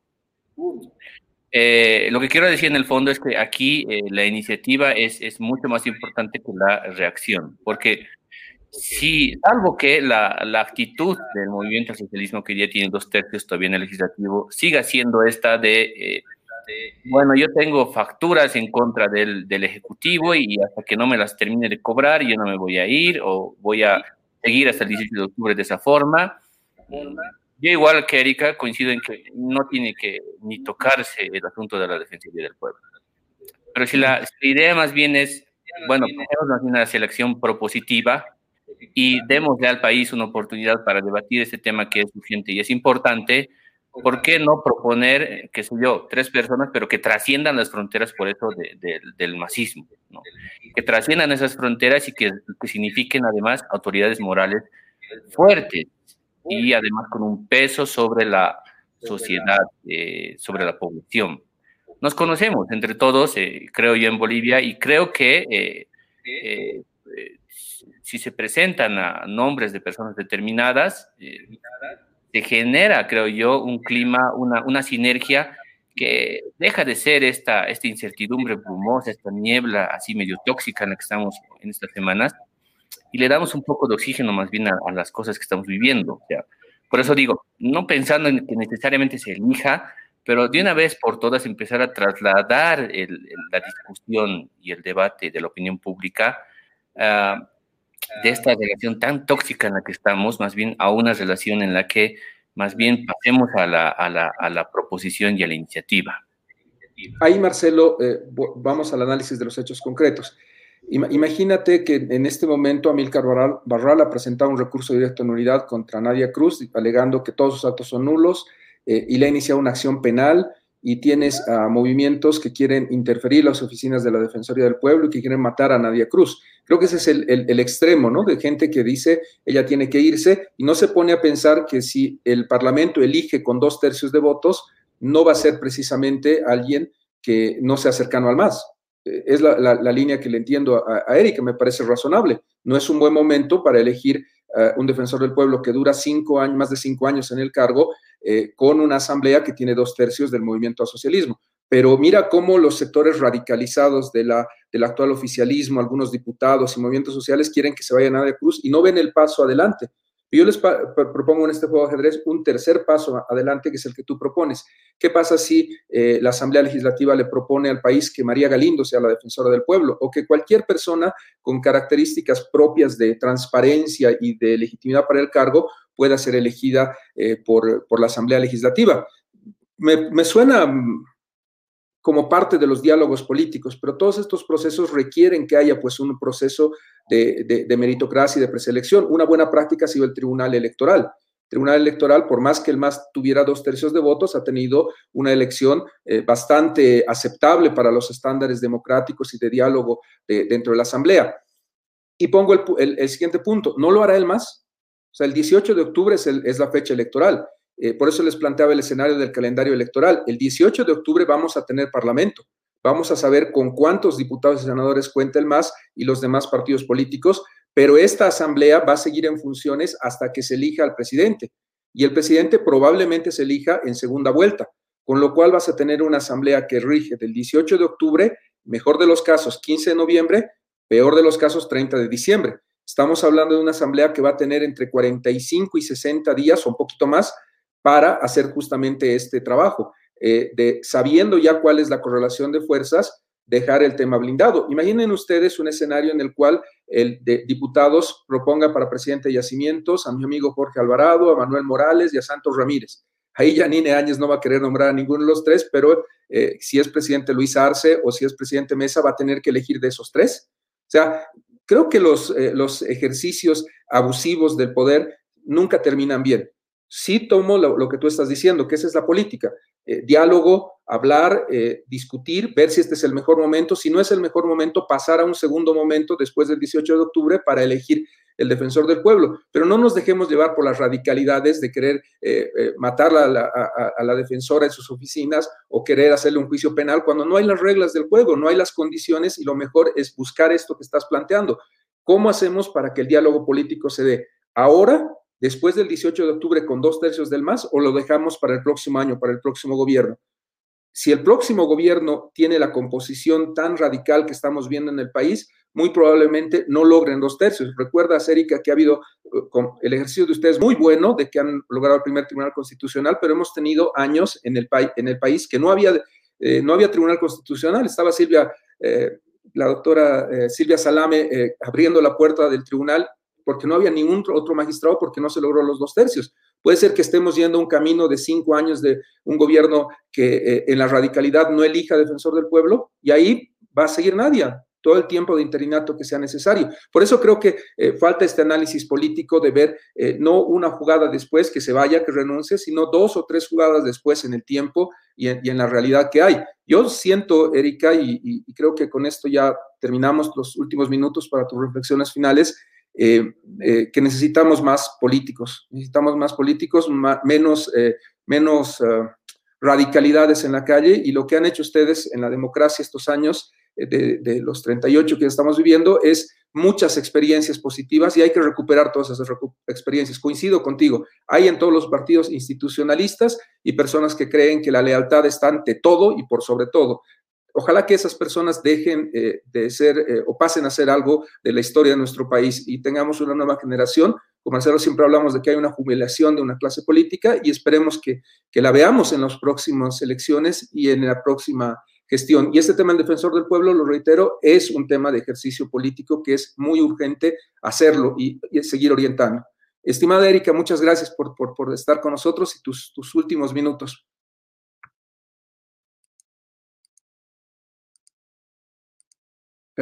Eh, lo que quiero decir en el fondo es que aquí eh, la iniciativa es, es, mucho más importante que la reacción, porque si, salvo que la, la, actitud del movimiento socialismo que ya tiene dos tercios todavía en el legislativo, siga siendo esta de bueno, yo tengo facturas en contra del, del, Ejecutivo y hasta que no me las termine de cobrar, yo no me voy a ir o voy a seguir hasta el 17 de octubre de esa forma. yo igual que Erika coincido en que no tiene que ni tocarse el asunto de la defensoría del pueblo. Pero si la, idea más bien es, bueno, tenemos una selección propositiva y démosle al país una oportunidad para debatir este tema que es urgente y es importante, ¿por qué no proponer, qué sé yo, tres personas, pero que trasciendan las fronteras por eso del masismo? ¿no? Que trasciendan esas fronteras y que, que signifiquen además autoridades morales fuertes y además con un peso sobre la sociedad, eh, sobre la población. Nos conocemos entre todos, eh, creo yo, en Bolivia, y creo que eh, si se presentan a nombres de personas determinadas, se genera, creo yo, un clima, una, una sinergia que deja de ser esta, esta incertidumbre brumosa, esta niebla así medio tóxica en la que estamos en estas semanas, y le damos un poco de oxígeno más bien a, las cosas que estamos viviendo. O sea, por eso digo, no pensando en que necesariamente se elija, pero de una vez por todas empezar a trasladar la discusión y el debate de la opinión pública uh, de esta relación tan tóxica en la que estamos, más bien a una relación en la que más bien pasemos a la, a la, a la proposición y a la iniciativa. Ahí, Marcelo, eh, vamos al análisis de los hechos concretos. Imagínate que en este momento Amílcar Barral, ha presentado un recurso directo en unidad contra Nadia Cruz, alegando que todos sus actos son nulos, eh, y le ha iniciado una acción penal y tienes a movimientos que quieren interferir las oficinas de la Defensoría del Pueblo y que quieren matar a Nadia Cruz. Creo que ese es el, extremo, ¿no? De gente que dice ella tiene que irse y no se pone a pensar que si el Parlamento elige con dos tercios de votos, no va a ser precisamente alguien que no sea cercano al MAS. Eh, es la, línea que le entiendo a, a Erika, me parece razonable. No es un buen momento para elegir uh, un defensor del pueblo que dura cinco años, más de cinco años en el cargo eh, con una asamblea que tiene dos tercios del movimiento al socialismo. Pero mira cómo los sectores radicalizados de la, del actual oficialismo, algunos diputados y movimientos sociales quieren que se vaya Nadia Cruz y no ven el paso adelante. Yo les propongo en este juego de ajedrez un tercer paso adelante, que es el que tú propones. ¿Qué pasa si eh, la Asamblea Legislativa le propone al país que María Galindo sea la defensora del pueblo o que cualquier persona con características propias de transparencia y de legitimidad para el cargo pueda ser elegida eh, por, la Asamblea Legislativa. Me, suena mm, como parte de los diálogos políticos, pero todos estos procesos requieren que haya pues un proceso de, meritocracia y de preselección. Una buena práctica ha sido el Tribunal Electoral. El Tribunal Electoral, por más que el MAS tuviera dos tercios de votos, ha tenido una elección eh, bastante aceptable para los estándares democráticos y de diálogo dentro de la Asamblea. Y pongo el, el, siguiente punto, ¿no lo hará el MAS? O sea, el 18 de octubre es, la fecha electoral. Eh, por eso les planteaba el escenario del calendario electoral. El 18 de octubre vamos a tener parlamento. Vamos a saber con cuántos diputados y senadores cuenta el MAS y los demás partidos políticos, pero esta asamblea va a seguir en funciones hasta que se elija al presidente. Y el presidente probablemente se elija en segunda vuelta, con lo cual vas a tener una asamblea que rige del 18 de octubre, mejor de los casos 15 de noviembre, peor de los casos 30 de diciembre. Estamos hablando de una asamblea que va a tener entre 45 y 60 días o un poquito más para hacer justamente este trabajo, eh, de sabiendo ya cuál es la correlación de fuerzas, dejar el tema blindado. Imaginen ustedes un escenario en el cual el de diputados proponga para presidente de Yacimientos a mi amigo Jorge Alvarado, a Manuel Morales y a Santos Ramírez. Ahí Janine Áñez no va a querer nombrar a ninguno de los tres, pero eh, si es presidente Luis Arce o si es presidente Mesa, va a tener que elegir de esos tres. O sea, creo que los, eh, los ejercicios abusivos del poder nunca terminan bien. Sí tomo lo, que tú estás diciendo, que esa es la política. Eh, diálogo, hablar, eh, discutir, ver si este es el mejor momento. Si no es el mejor momento, pasar a un segundo momento después del 18 de octubre para elegir el defensor del pueblo. Pero no nos dejemos llevar por las radicalidades de querer eh, eh, matar a la, defensora en sus oficinas o querer hacerle un juicio penal cuando no hay las reglas del juego, no hay las condiciones y lo mejor es buscar esto que estás planteando. ¿Cómo hacemos para que el diálogo político se dé ahora, después del 18 de octubre, con dos tercios del MAS, o lo dejamos para el próximo año, para el próximo gobierno? Si el próximo gobierno tiene la composición tan radical que estamos viendo en el país, muy probablemente no logren dos tercios. Recuerda, Erika, que ha habido uh, el ejercicio de ustedes muy bueno de que han logrado el primer tribunal constitucional, pero hemos tenido años en el, en el país que no había, eh, no había tribunal constitucional. Estaba Silvia, eh, la doctora eh, Silvia Salame abriendo la puerta del tribunal porque no había ningún otro magistrado porque no se logró los dos tercios. Puede ser que estemos yendo un camino de cinco años de un gobierno que eh, en la radicalidad no elija defensor del pueblo y ahí va a seguir nadie todo el tiempo de interinato que sea necesario. Por eso creo que eh, falta este análisis político de ver eh, no una jugada después que se vaya, que renuncie, sino dos o tres jugadas después en el tiempo y en, la realidad que hay. Yo siento, Erika, y, creo que con esto ya terminamos los últimos minutos para tus reflexiones finales, eh, que necesitamos más políticos, necesitamos más políticos, menos, menos radicalidades en la calle y lo que han hecho ustedes en la democracia estos años de, los 38 que estamos viviendo es muchas experiencias positivas y hay que recuperar todas esas experiencias. Coincido contigo, hay en todos los partidos institucionalistas y personas que creen que la lealtad está ante todo y por sobre todo. Ojalá que esas personas dejen eh, de ser eh, o pasen a ser algo de la historia de nuestro país y tengamos una nueva generación. Con Marcelo siempre hablamos de que hay una jubilación de una clase política y esperemos que, que la veamos en las próximas elecciones y en la próxima gestión. Y este tema del defensor del pueblo, lo reitero, es un tema de ejercicio político que es muy urgente hacerlo y, seguir orientando. Estimada Erika, muchas gracias por, por, estar con nosotros y tus, tus últimos minutos.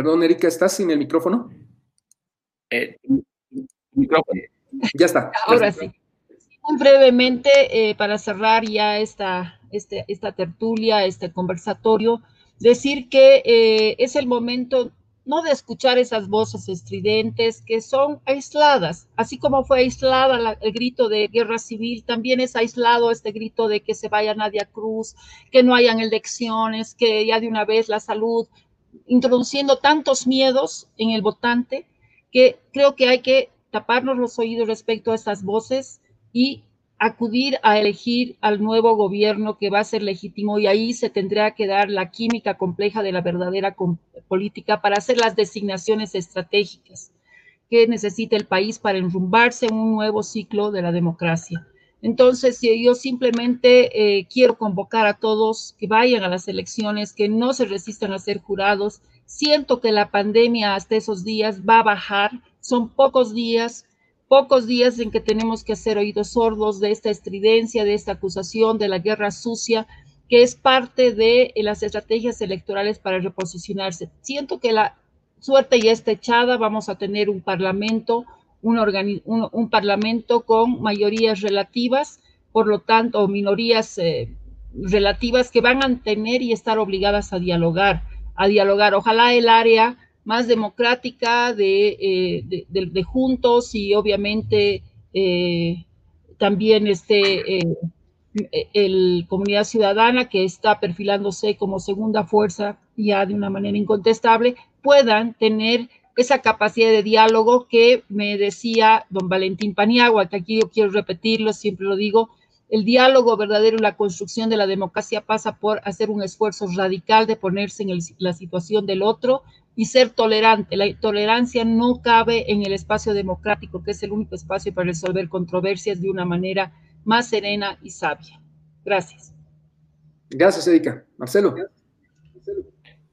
Perdón, Erika, ¿estás sin el micrófono? Eh, micrófono. Ya está. Ahora sí. Muy brevemente, eh, para cerrar ya esta, este, esta tertulia, este conversatorio, decir que eh, es el momento no de escuchar esas voces estridentes que son aisladas, así como fue aislada el grito de guerra civil, también es aislado este grito de que se vaya Nadia Cruz, que no hayan elecciones, que ya de una vez la salud, introduciendo tantos miedos en el votante, que creo que hay que taparnos los oídos respecto a estas voces y acudir a elegir al nuevo gobierno que va a ser legítimo y ahí se tendrá que dar la química compleja de la verdadera política para hacer las designaciones estratégicas que necesita el país para enrumbarse en un nuevo ciclo de la democracia. Entonces, yo simplemente eh, quiero convocar a todos que vayan a las elecciones, que no se resistan a ser jurados. Siento que la pandemia hasta esos días va a bajar, son pocos días, pocos días en que tenemos que hacer oídos sordos de esta estridencia, de esta acusación de la guerra sucia, que es parte de las estrategias electorales para reposicionarse. Siento que la suerte ya está echada, vamos a tener un parlamento, un, un, parlamento con mayorías relativas, por lo tanto, o minorías eh, relativas que van a tener y estar obligadas a dialogar, a dialogar. Ojalá el área más democrática de, eh, de, juntos y obviamente eh, también este, el Comunidad Ciudadana que está perfilándose como segunda fuerza ya de una manera incontestable, puedan tener esa capacidad de diálogo que me decía don Valentín Paniagua, que aquí yo quiero repetirlo, siempre lo digo, el diálogo verdadero y la construcción de la democracia pasa por hacer un esfuerzo radical de ponerse en la situación del otro, y ser tolerante. La tolerancia no cabe en el espacio democrático, que es el único espacio para resolver controversias de una manera más serena y sabia. Gracias. Gracias, Erika. Marcelo.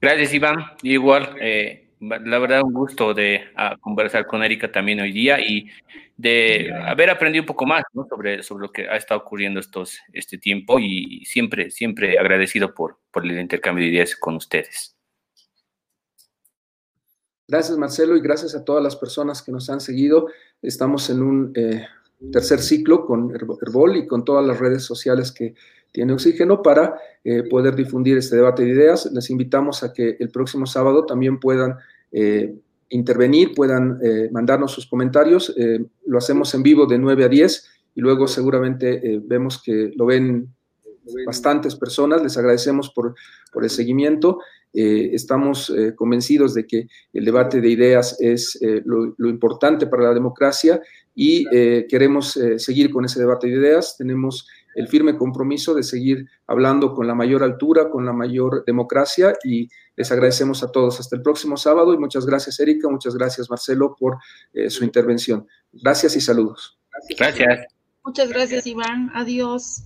Gracias, Iván. Igual, eh, la verdad, un gusto de ah, conversar con Erika también hoy día y de haber aprendido un poco más sobre, sobre lo que ha estado ocurriendo estos, este tiempo y siempre, siempre agradecido por, por el intercambio de ideas con ustedes. Gracias, Marcelo, y gracias a todas las personas que nos han seguido. Estamos en un eh, tercer ciclo con Herbol y con todas las redes sociales que tiene Oxígeno para eh, poder difundir este debate de ideas. Les invitamos a que el próximo sábado también puedan eh, intervenir, puedan mandarnos sus comentarios. lo hacemos en vivo de 9 a 10 y luego seguramente vemos que lo ven bastantes personas. Les agradecemos por, por el seguimiento eh, estamos eh, convencidos de que el debate de ideas es eh, lo, importante para la democracia y queremos seguir con ese debate de ideas. Tenemos el firme compromiso de seguir hablando con la mayor altura, con la mayor democracia y les agradecemos a todos. Hasta el próximo sábado y muchas gracias Erika, muchas gracias Marcelo por su intervención. Gracias y saludos. Gracias. Muchas gracias Iván. Adiós.